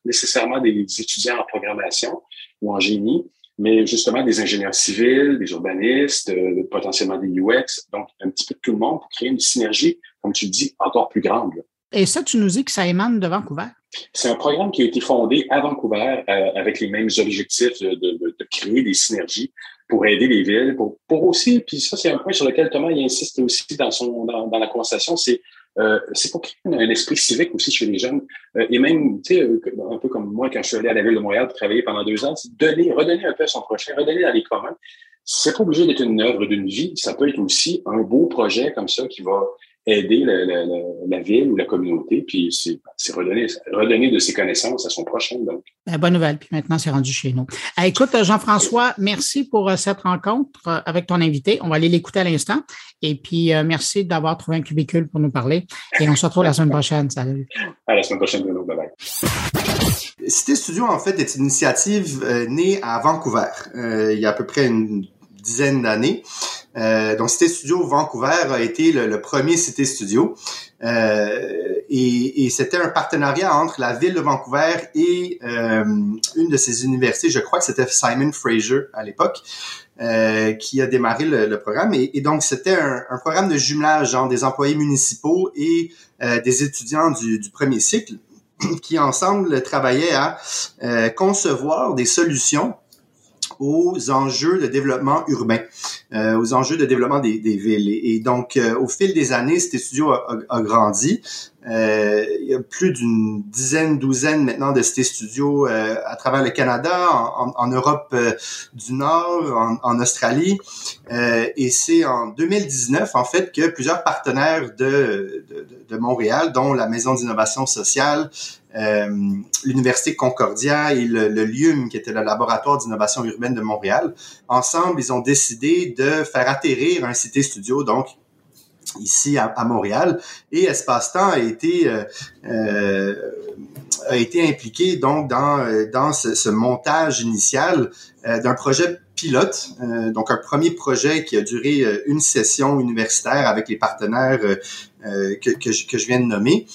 nécessairement des étudiants en programmation ou en génie, mais justement des ingénieurs civils, des urbanistes, euh, potentiellement des UX, donc un petit peu de tout le monde pour créer une synergie, comme tu dis, encore plus grande. Et ça, tu nous dis que ça émane de Vancouver? C'est un programme qui a été fondé à Vancouver euh, avec les mêmes objectifs de, de, de, créer des synergies pour aider les villes, pour, pour aussi, puis ça, c'est un point sur lequel Thomas il insiste aussi dans, son, dans, dans la conversation, c'est euh, c'est pour créer un, esprit civique aussi chez les jeunes. Euh, et même, tu sais, euh, un peu comme moi, quand je suis allé à la ville de Montréal pour travailler pendant deux ans, c'est donner, redonner un peu à son prochain, redonner dans les communs. C'est pas obligé d'être une œuvre d'une vie. Ça peut être aussi un beau projet comme ça qui va aider la, la, la, ville ou la communauté, puis c'est redonner, redonner de ses connaissances à son prochain. Donc. Ben, bonne nouvelle, puis maintenant c'est rendu chez nous. Euh, écoute, Jean-François, merci pour euh, cette rencontre euh, avec ton invité. On va aller l'écouter à l'instant. Et puis, merci d'avoir trouvé un cubicule pour nous parler. Et on se retrouve la semaine prochaine. Salut. À la semaine prochaine, Bruno. Bye bye. Cité Studio, en fait, est une initiative née à Vancouver il y a à peu près une dizaine d'années. Euh, donc, Cité Studio Vancouver a été le, premier Cité Studio. Euh, et, et c'était un partenariat entre la ville de Vancouver et euh, une de ses universités, je crois que c'était Simon Fraser à l'époque, euh, qui a démarré le, le programme. Et, et donc, c'était un, un, programme de jumelage genre des employés municipaux et euh, des étudiants du, du, premier cycle qui ensemble travaillaient à concevoir des solutions aux enjeux de développement urbain, euh, aux enjeux de développement des, des villes. Et, donc, euh, au fil des années, cet studio a, a, grandi. Euh, il y a plus d'une dizaine, douzaine maintenant de cités studios euh, à travers le Canada, en, en Europe euh, du Nord, en, en Australie. Euh, et c'est en 2019, en fait, que plusieurs partenaires de, de, de Montréal, dont la Maison d'innovation sociale, euh, l'Université Concordia et le, le LIUM, qui était le laboratoire d'innovation urbaine de Montréal. Ensemble, ils ont décidé de faire atterrir un cité studio, donc ici à, à Montréal. Et Espace-Temps a été euh, euh, a été impliqué donc dans dans ce, ce montage initial euh, d'un projet pilote, euh, donc un premier projet qui a duré euh, une session universitaire avec les partenaires que, que, je, que je viens de nommer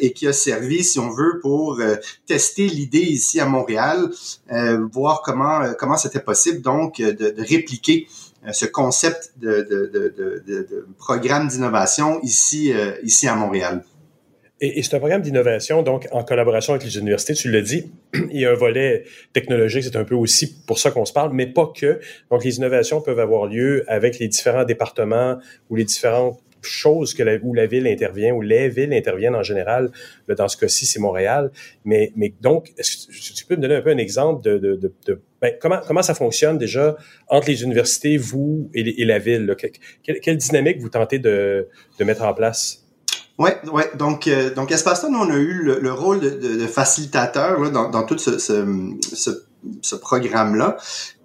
et qui a servi, si on veut, pour tester l'idée ici à Montréal, voir comment comment c'était possible donc de, de répliquer ce concept de programme d'innovation ici, euh, ici à Montréal. Et, et c'est un programme d'innovation, donc en collaboration avec les universités, tu l'as dit, il y a un volet technologique, c'est un peu aussi pour ça qu'on se parle, mais pas que. Donc les innovations peuvent avoir lieu avec les différents départements ou les différentes la, où la ville intervient, où les villes interviennent en général. Dans ce cas-ci, c'est Montréal. Mais, donc, est-ce que tu peux me donner un peu un exemple de, ben, comment, ça fonctionne déjà entre les universités, vous et, la ville? Quelle, dynamique vous tentez de, mettre en place? Ouais, ouais. Donc, euh, donc Espace nous on a eu le, le rôle de, facilitateur dans, dans tout ce, ce, ce ce programme-là,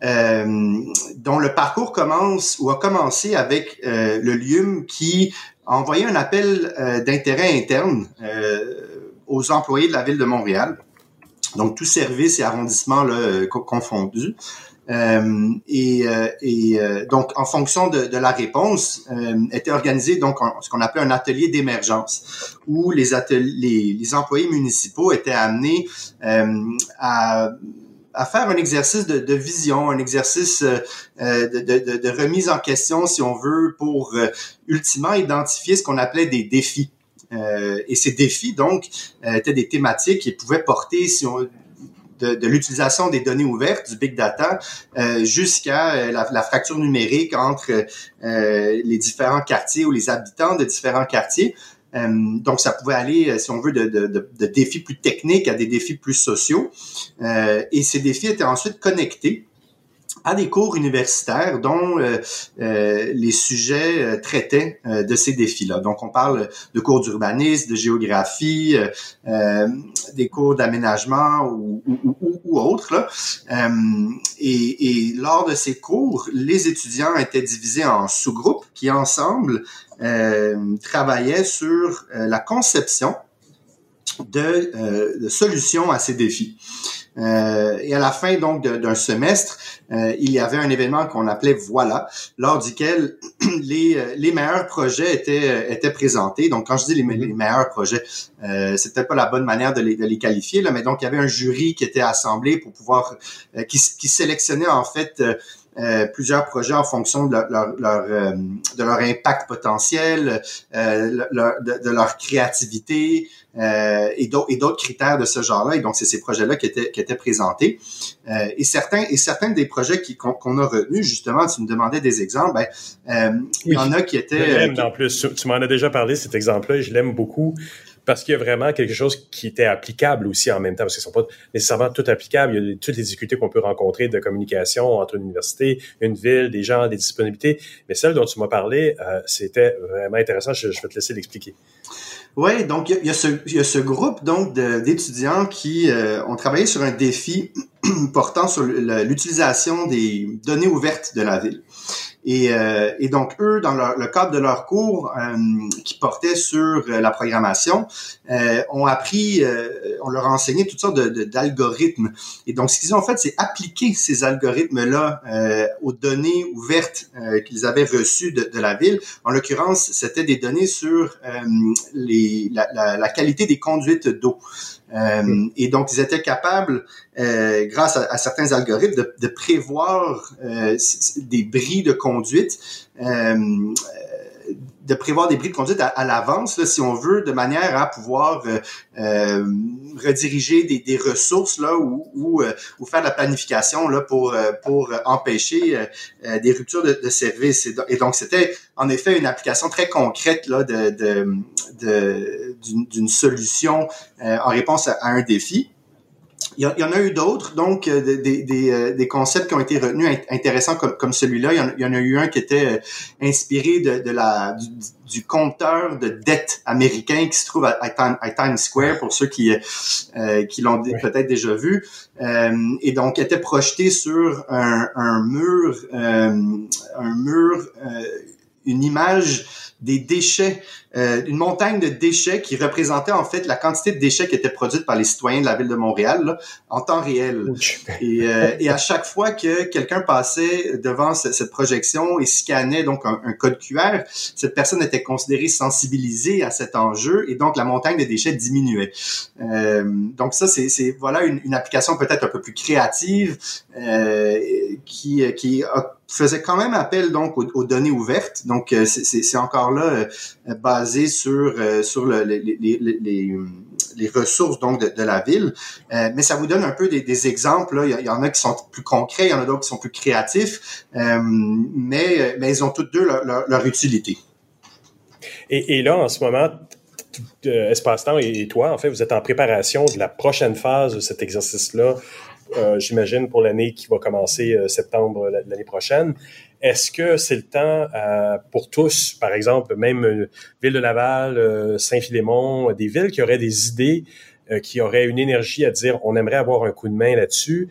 euh, dont le parcours commence ou a commencé avec euh, le LIUM qui a envoyé un appel euh, d'intérêt interne euh, aux employés de la ville de Montréal, donc tous services et arrondissements là, confondus. Euh, et, et donc, en fonction de, de la réponse, était organisé donc ce qu'on appelle un atelier d'émergence, où les, les, les, employés municipaux étaient amenés à à faire un exercice de, de vision, un exercice euh, euh, de, de, de, remise en question, si on veut, pour euh, ultimement identifier ce qu'on appelait des défis. Euh, et ces défis, donc, étaient des thématiques qui pouvaient porter, si on, de, de l'utilisation des données ouvertes, du big data, euh, jusqu'à la, la, fracture numérique entre euh, les différents quartiers ou les habitants de différents quartiers. Euh, donc, ça pouvait aller, euh, si on veut, de, de, de, défis plus techniques à des défis plus sociaux. Euh, et ces défis étaient ensuite connectés à des cours universitaires dont euh, euh, les sujets euh, traitaient de ces défis-là. Donc, on parle de cours d'urbanisme, de géographie, des cours d'aménagement ou, ou, ou, ou, autres. Et, et, lors de ces cours, les étudiants étaient divisés en sous-groupes qui, ensemble, travaillaient sur la conception de, de solutions à ces défis. Euh, et à la fin donc d'un semestre, euh, il y avait un événement qu'on appelait Voilà, lors duquel les, euh, les meilleurs projets étaient, étaient présentés. Donc quand je dis les, les meilleurs projets, euh, c'est peut-être pas la bonne manière de les, de les qualifier, là, mais donc il y avait un jury qui était assemblé pour pouvoir, qui, qui sélectionnait en fait euh, plusieurs projets en fonction de leur, leur, euh, de leur impact potentiel, euh, de, leur créativité et d'autres critères de ce genre-là. Et donc, c'est ces projets-là qui étaient, qui étaient présentés. et certains et certains des projets qu'on a retenus, justement, tu me demandais des exemples, ben, il y en a qui étaient... en plus, tu m'en as déjà parlé, cet exemple-là, je l'aime beaucoup parce qu'il y a vraiment quelque chose qui était applicable aussi en même temps, parce qu'ils sont pas nécessairement tout applicables. Il y a toutes les difficultés qu'on peut rencontrer de communication entre une université, une ville, des gens, des disponibilités. Mais celle dont tu m'as parlé, euh, c'était vraiment intéressant. Je, vais te laisser l'expliquer. Oui, donc il y, a ce, groupe d'étudiants qui euh, ont travaillé sur un défi portant sur l'utilisation des données ouvertes de la ville. Et, euh, et, donc, eux, dans le cadre de leur cours euh, qui portait sur euh, la programmation, euh, ont appris, on leur a enseigné toutes sortes d'algorithmes. et donc, ce qu'ils ont fait, c'est appliquer ces algorithmes-là aux données ouvertes qu'ils avaient reçues de, de, la ville. En l'occurrence, c'était des données sur les, la, la, la, qualité des conduites d'eau. Euh, et donc, ils étaient capables, euh, grâce à, certains algorithmes, de, de prévoir euh, des bris de conduite de prévoir des bris de conduite à, l'avance, si on veut, de manière à pouvoir euh, euh rediriger des, des, ressources là ou, ou, euh, ou, faire de la planification là pour euh, pour empêcher des ruptures de, de service. Et, donc c'était en effet une application très concrète là de d'une solution en réponse à un défi. Il y, en a eu d'autres, donc euh, des, des, euh, des, concepts qui ont été retenus intéressants comme, comme celui-là. Il, y en a eu un qui était euh, inspiré de, de la du, du, compteur de dette américain qui se trouve à, Times Square pour ceux qui qui l'ont peut-être déjà vu. et donc était projeté sur un, un mur, un mur, une image des déchets, euh, une montagne de déchets qui représentait en fait la quantité de déchets qui étaient produits par les citoyens de la ville de Montréal là, en temps réel. Et, euh, et, à chaque fois que quelqu'un passait devant cette projection et scannait donc un, code QR, cette personne était considérée sensibilisée à cet enjeu et donc la montagne de déchets diminuait. Euh, donc ça, c'est voilà une, une application peut-être un peu plus créative euh, qui, qui a faisait quand même appel donc aux, données ouvertes. Donc euh, c'est encore là euh, sur euh, sur le, les, les, ressources donc de, la ville. mais ça vous donne un peu des, exemples. Il, y, en a qui sont plus concrets, il y en a d'autres qui sont plus créatifs, mais mais ils ont toutes deux leur, utilité. Et, et, là, en ce moment, Espace-Temps et toi, en fait, vous êtes en préparation de la prochaine phase de cet exercice-là euh, j'imagine, pour l'année qui va commencer euh, septembre l'année prochaine. Est-ce que c'est le temps euh, pour tous, par exemple, même Ville de Laval, Saint-Philémon, des villes qui auraient des idées, qui auraient une énergie à dire on aimerait avoir un coup de main là-dessus,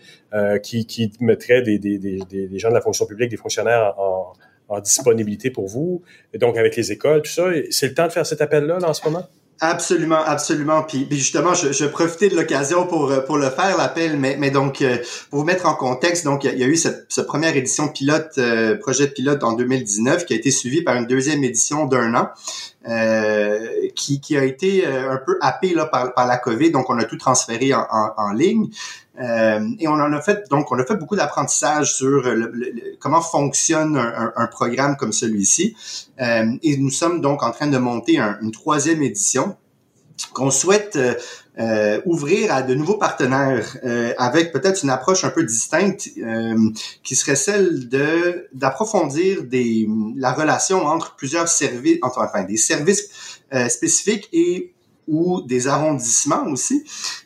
qui, qui mettraient des, des, des, des, gens de la fonction publique, des fonctionnaires en, en disponibilité pour vous, donc avec les écoles, tout ça. C'est le temps de faire cet appel-là là, en ce moment? Absolument, absolument. Puis, justement, je, je profitais de l'occasion pour pour le faire l'appel, mais mais donc euh, pour vous mettre en contexte, donc il y, a eu cette, première édition pilote, euh, projet pilote en 2019, qui a été suivi par une deuxième édition d'un an. Euh, qui, qui a été un peu happé là, par, par la COVID, donc on a tout transféré en, en, en ligne. Euh, et on en a fait donc on a fait beaucoup d'apprentissage sur comment fonctionne un, un, programme comme celui-ci. Euh, et nous sommes donc en train de monter une troisième édition qu'on souhaite euh, euh, ouvrir à de nouveaux partenaires avec peut-être une approche un peu distincte qui serait celle de d'approfondir des la relation entre plusieurs services enfin des services spécifiques et ou des arrondissements aussi,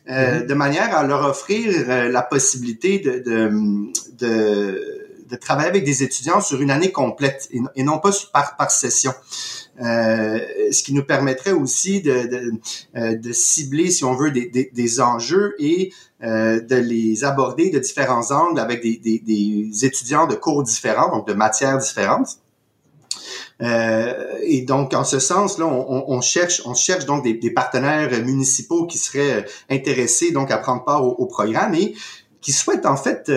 mm-hmm. de manière à leur offrir la possibilité de, de, de de travailler avec des étudiants sur une année complète et, non pas par, par session. Euh, ce qui nous permettrait aussi de, de, euh, de, cibler, si on veut, des, des, des enjeux et euh, de les aborder de différents angles avec des, des, étudiants de cours différents, donc de matières différentes. Et donc, en ce sens, là, on, on, cherche, on cherche donc des, des, partenaires municipaux qui seraient intéressés donc à prendre part au, au programme et qui souhaitent en fait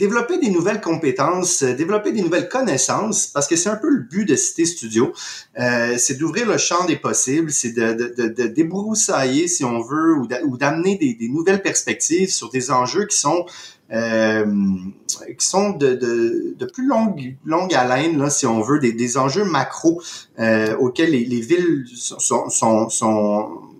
développer des nouvelles compétences, euh, développer des nouvelles connaissances, parce que c'est un peu le but de Cité Studio, euh, c'est d'ouvrir le champ des possibles, c'est de, de, de, débroussailler, si on veut, ou d'amener des, des, nouvelles perspectives sur des enjeux qui sont euh, qui sont de, de, de, plus longue, longue haleine, là, si on veut, des, des enjeux macro euh, auxquels les, les villes sont, sont, sont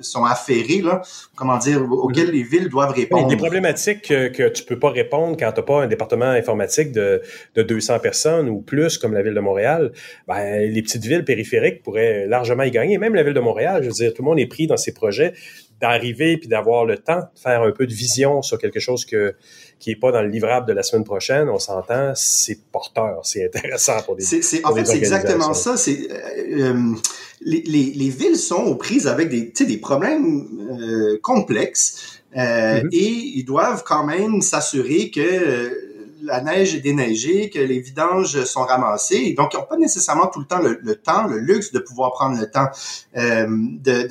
sont affairés, là, comment dire, auxquels les villes doivent répondre. Des problématiques que, que tu peux pas répondre quand tu n'as pas un département informatique de, de 200 personnes ou plus, comme la ville de Montréal. Ben, les petites villes périphériques pourraient largement y gagner. Même la ville de Montréal, je veux dire, tout le monde est pris dans ces projets d'arriver puis d'avoir le temps de faire un peu de vision sur quelque chose que qui est pas dans le livrable de la semaine prochaine, on s'entend, c'est porteur, c'est intéressant pour des c'est, En fait, c'est exactement ça. C'est euh, euh, les, les, les, villes sont aux prises avec des, des problèmes euh, complexes mm-hmm. et ils doivent quand même s'assurer que la neige est déneigée, que les vidanges sont ramassés. Donc, ils n'ont pas nécessairement tout le temps le, temps, le luxe de pouvoir prendre le temps euh, de,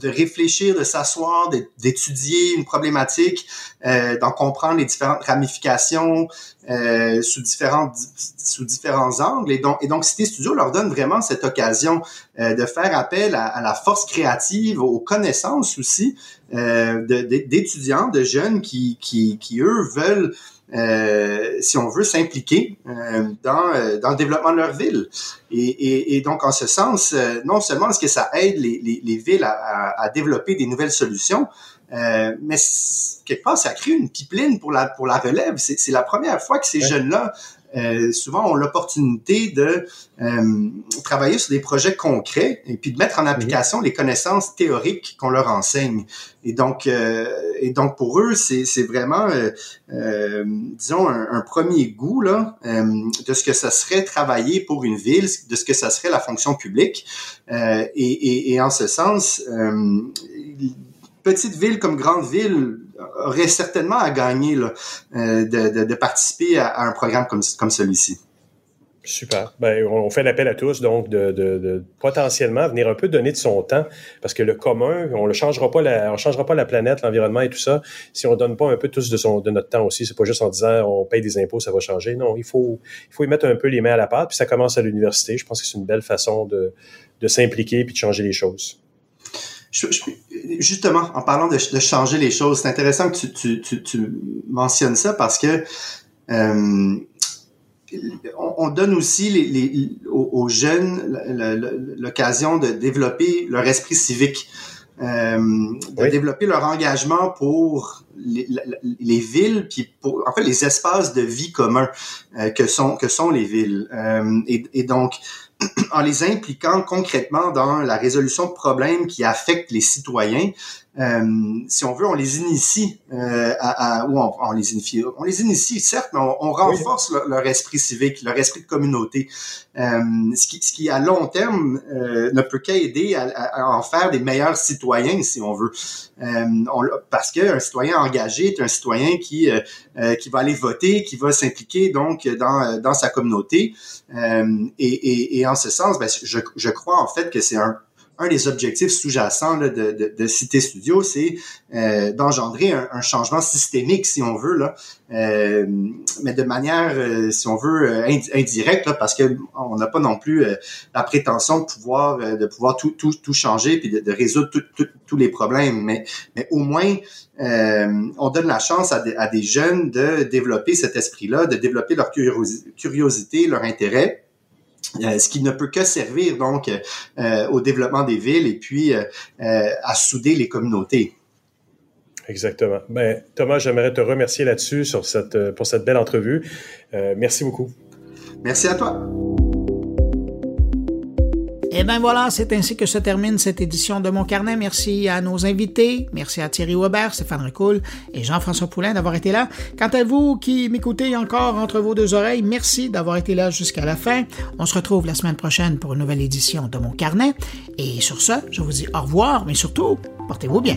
de, réfléchir, de s'asseoir, d'étudier une problématique, euh, d'en comprendre les différentes ramifications euh, sous différents sous différents angles. Et donc, et donc, Cité Studio leur donne vraiment cette occasion de faire appel à, la force créative, aux connaissances aussi d'étudiants, de, jeunes qui, qui eux veulent euh, si on veut, s'impliquer euh, dans, euh, dans le développement de leur ville. Et, et, et donc, en ce sens, non seulement est-ce que ça aide les, les, les villes à, à, développer des nouvelles solutions, mais quelque part, ça crée une pipeline pour la, pour la relève. C'est la première fois que ces jeunes-là euh, souvent ont l'opportunité de euh, travailler sur des projets concrets et puis de mettre en application les connaissances théoriques qu'on leur enseigne. Et donc, euh, et donc pour eux, c'est vraiment, disons, un, premier goût là de ce que ça serait travailler pour une ville, de ce que ça serait la fonction publique. Et, et, et, en ce sens, petite ville comme grande ville aurait certainement à gagner euh, de, participer à, un programme comme, comme celui-ci. Super. Ben, on fait l'appel à tous, donc, de, potentiellement venir un peu donner de son temps, parce que le commun, on ne changera pas la, changera pas la planète, l'environnement et tout ça, si on donne pas un peu tous de, son, de notre temps aussi. C'est pas juste en disant on paye des impôts, ça va changer. Non, il faut, il faut y mettre un peu les mains à la pâte, puis ça commence à l'université. Je pense que c'est une belle façon de, de s'impliquer puis de changer les choses justement, en parlant de, changer les choses, c'est intéressant que tu, tu, tu, mentionnes ça parce que euh, on, donne aussi les, les, aux, jeunes l'occasion de développer leur esprit civique, euh, de développer leur engagement pour les, les, villes, puis pour en fait les espaces de vie communs euh, que sont que sont les villes. Euh, et, et, donc en les impliquant concrètement dans la résolution de problèmes qui affectent les citoyens, si on veut, on les initie euh, à, à, ou on, les initie, on les initie certes, mais on, renforce leur, esprit civique, leur esprit de communauté, euh, ce, qui, ce qui à long terme euh, ne peut qu'aider à, à, en faire des meilleurs citoyens, si on veut, euh, on, parce qu'un citoyen engagé est un citoyen qui qui va aller voter, qui va s'impliquer donc dans dans sa communauté, et, et, et, en ce sens, ben, je, je crois en fait que c'est un un des objectifs sous-jacents de, de, de, Cité Studio, c'est euh, d'engendrer un, un, changement systémique, si on veut, là, euh, mais de manière, euh, si on veut, euh, indirecte, parce que on n'a pas non plus la prétention de pouvoir de pouvoir tout, tout, tout changer puis de, de résoudre tous les problèmes, mais, mais au moins on donne la chance à, à, des jeunes de développer cet esprit-là, de développer leur curiosité, leur intérêt. Euh, ce qui ne peut que servir donc euh, au développement des villes et puis euh, à souder les communautés. Exactement. Ben, Thomas, j'aimerais te remercier là-dessus sur cette, pour cette belle entrevue. merci beaucoup. Merci à toi. Et eh ben voilà, c'est ainsi que se termine cette édition de Mon Carnet. Merci à nos invités. Merci à Thierry Weber, Stéphane Ricoul et Jean-François Poulain d'avoir été là. Quant à vous qui m'écoutez encore entre vos deux oreilles, merci d'avoir été là jusqu'à la fin. On se retrouve la semaine prochaine pour une nouvelle édition de Mon Carnet. Et sur ce, je vous dis au revoir, mais surtout, portez-vous bien.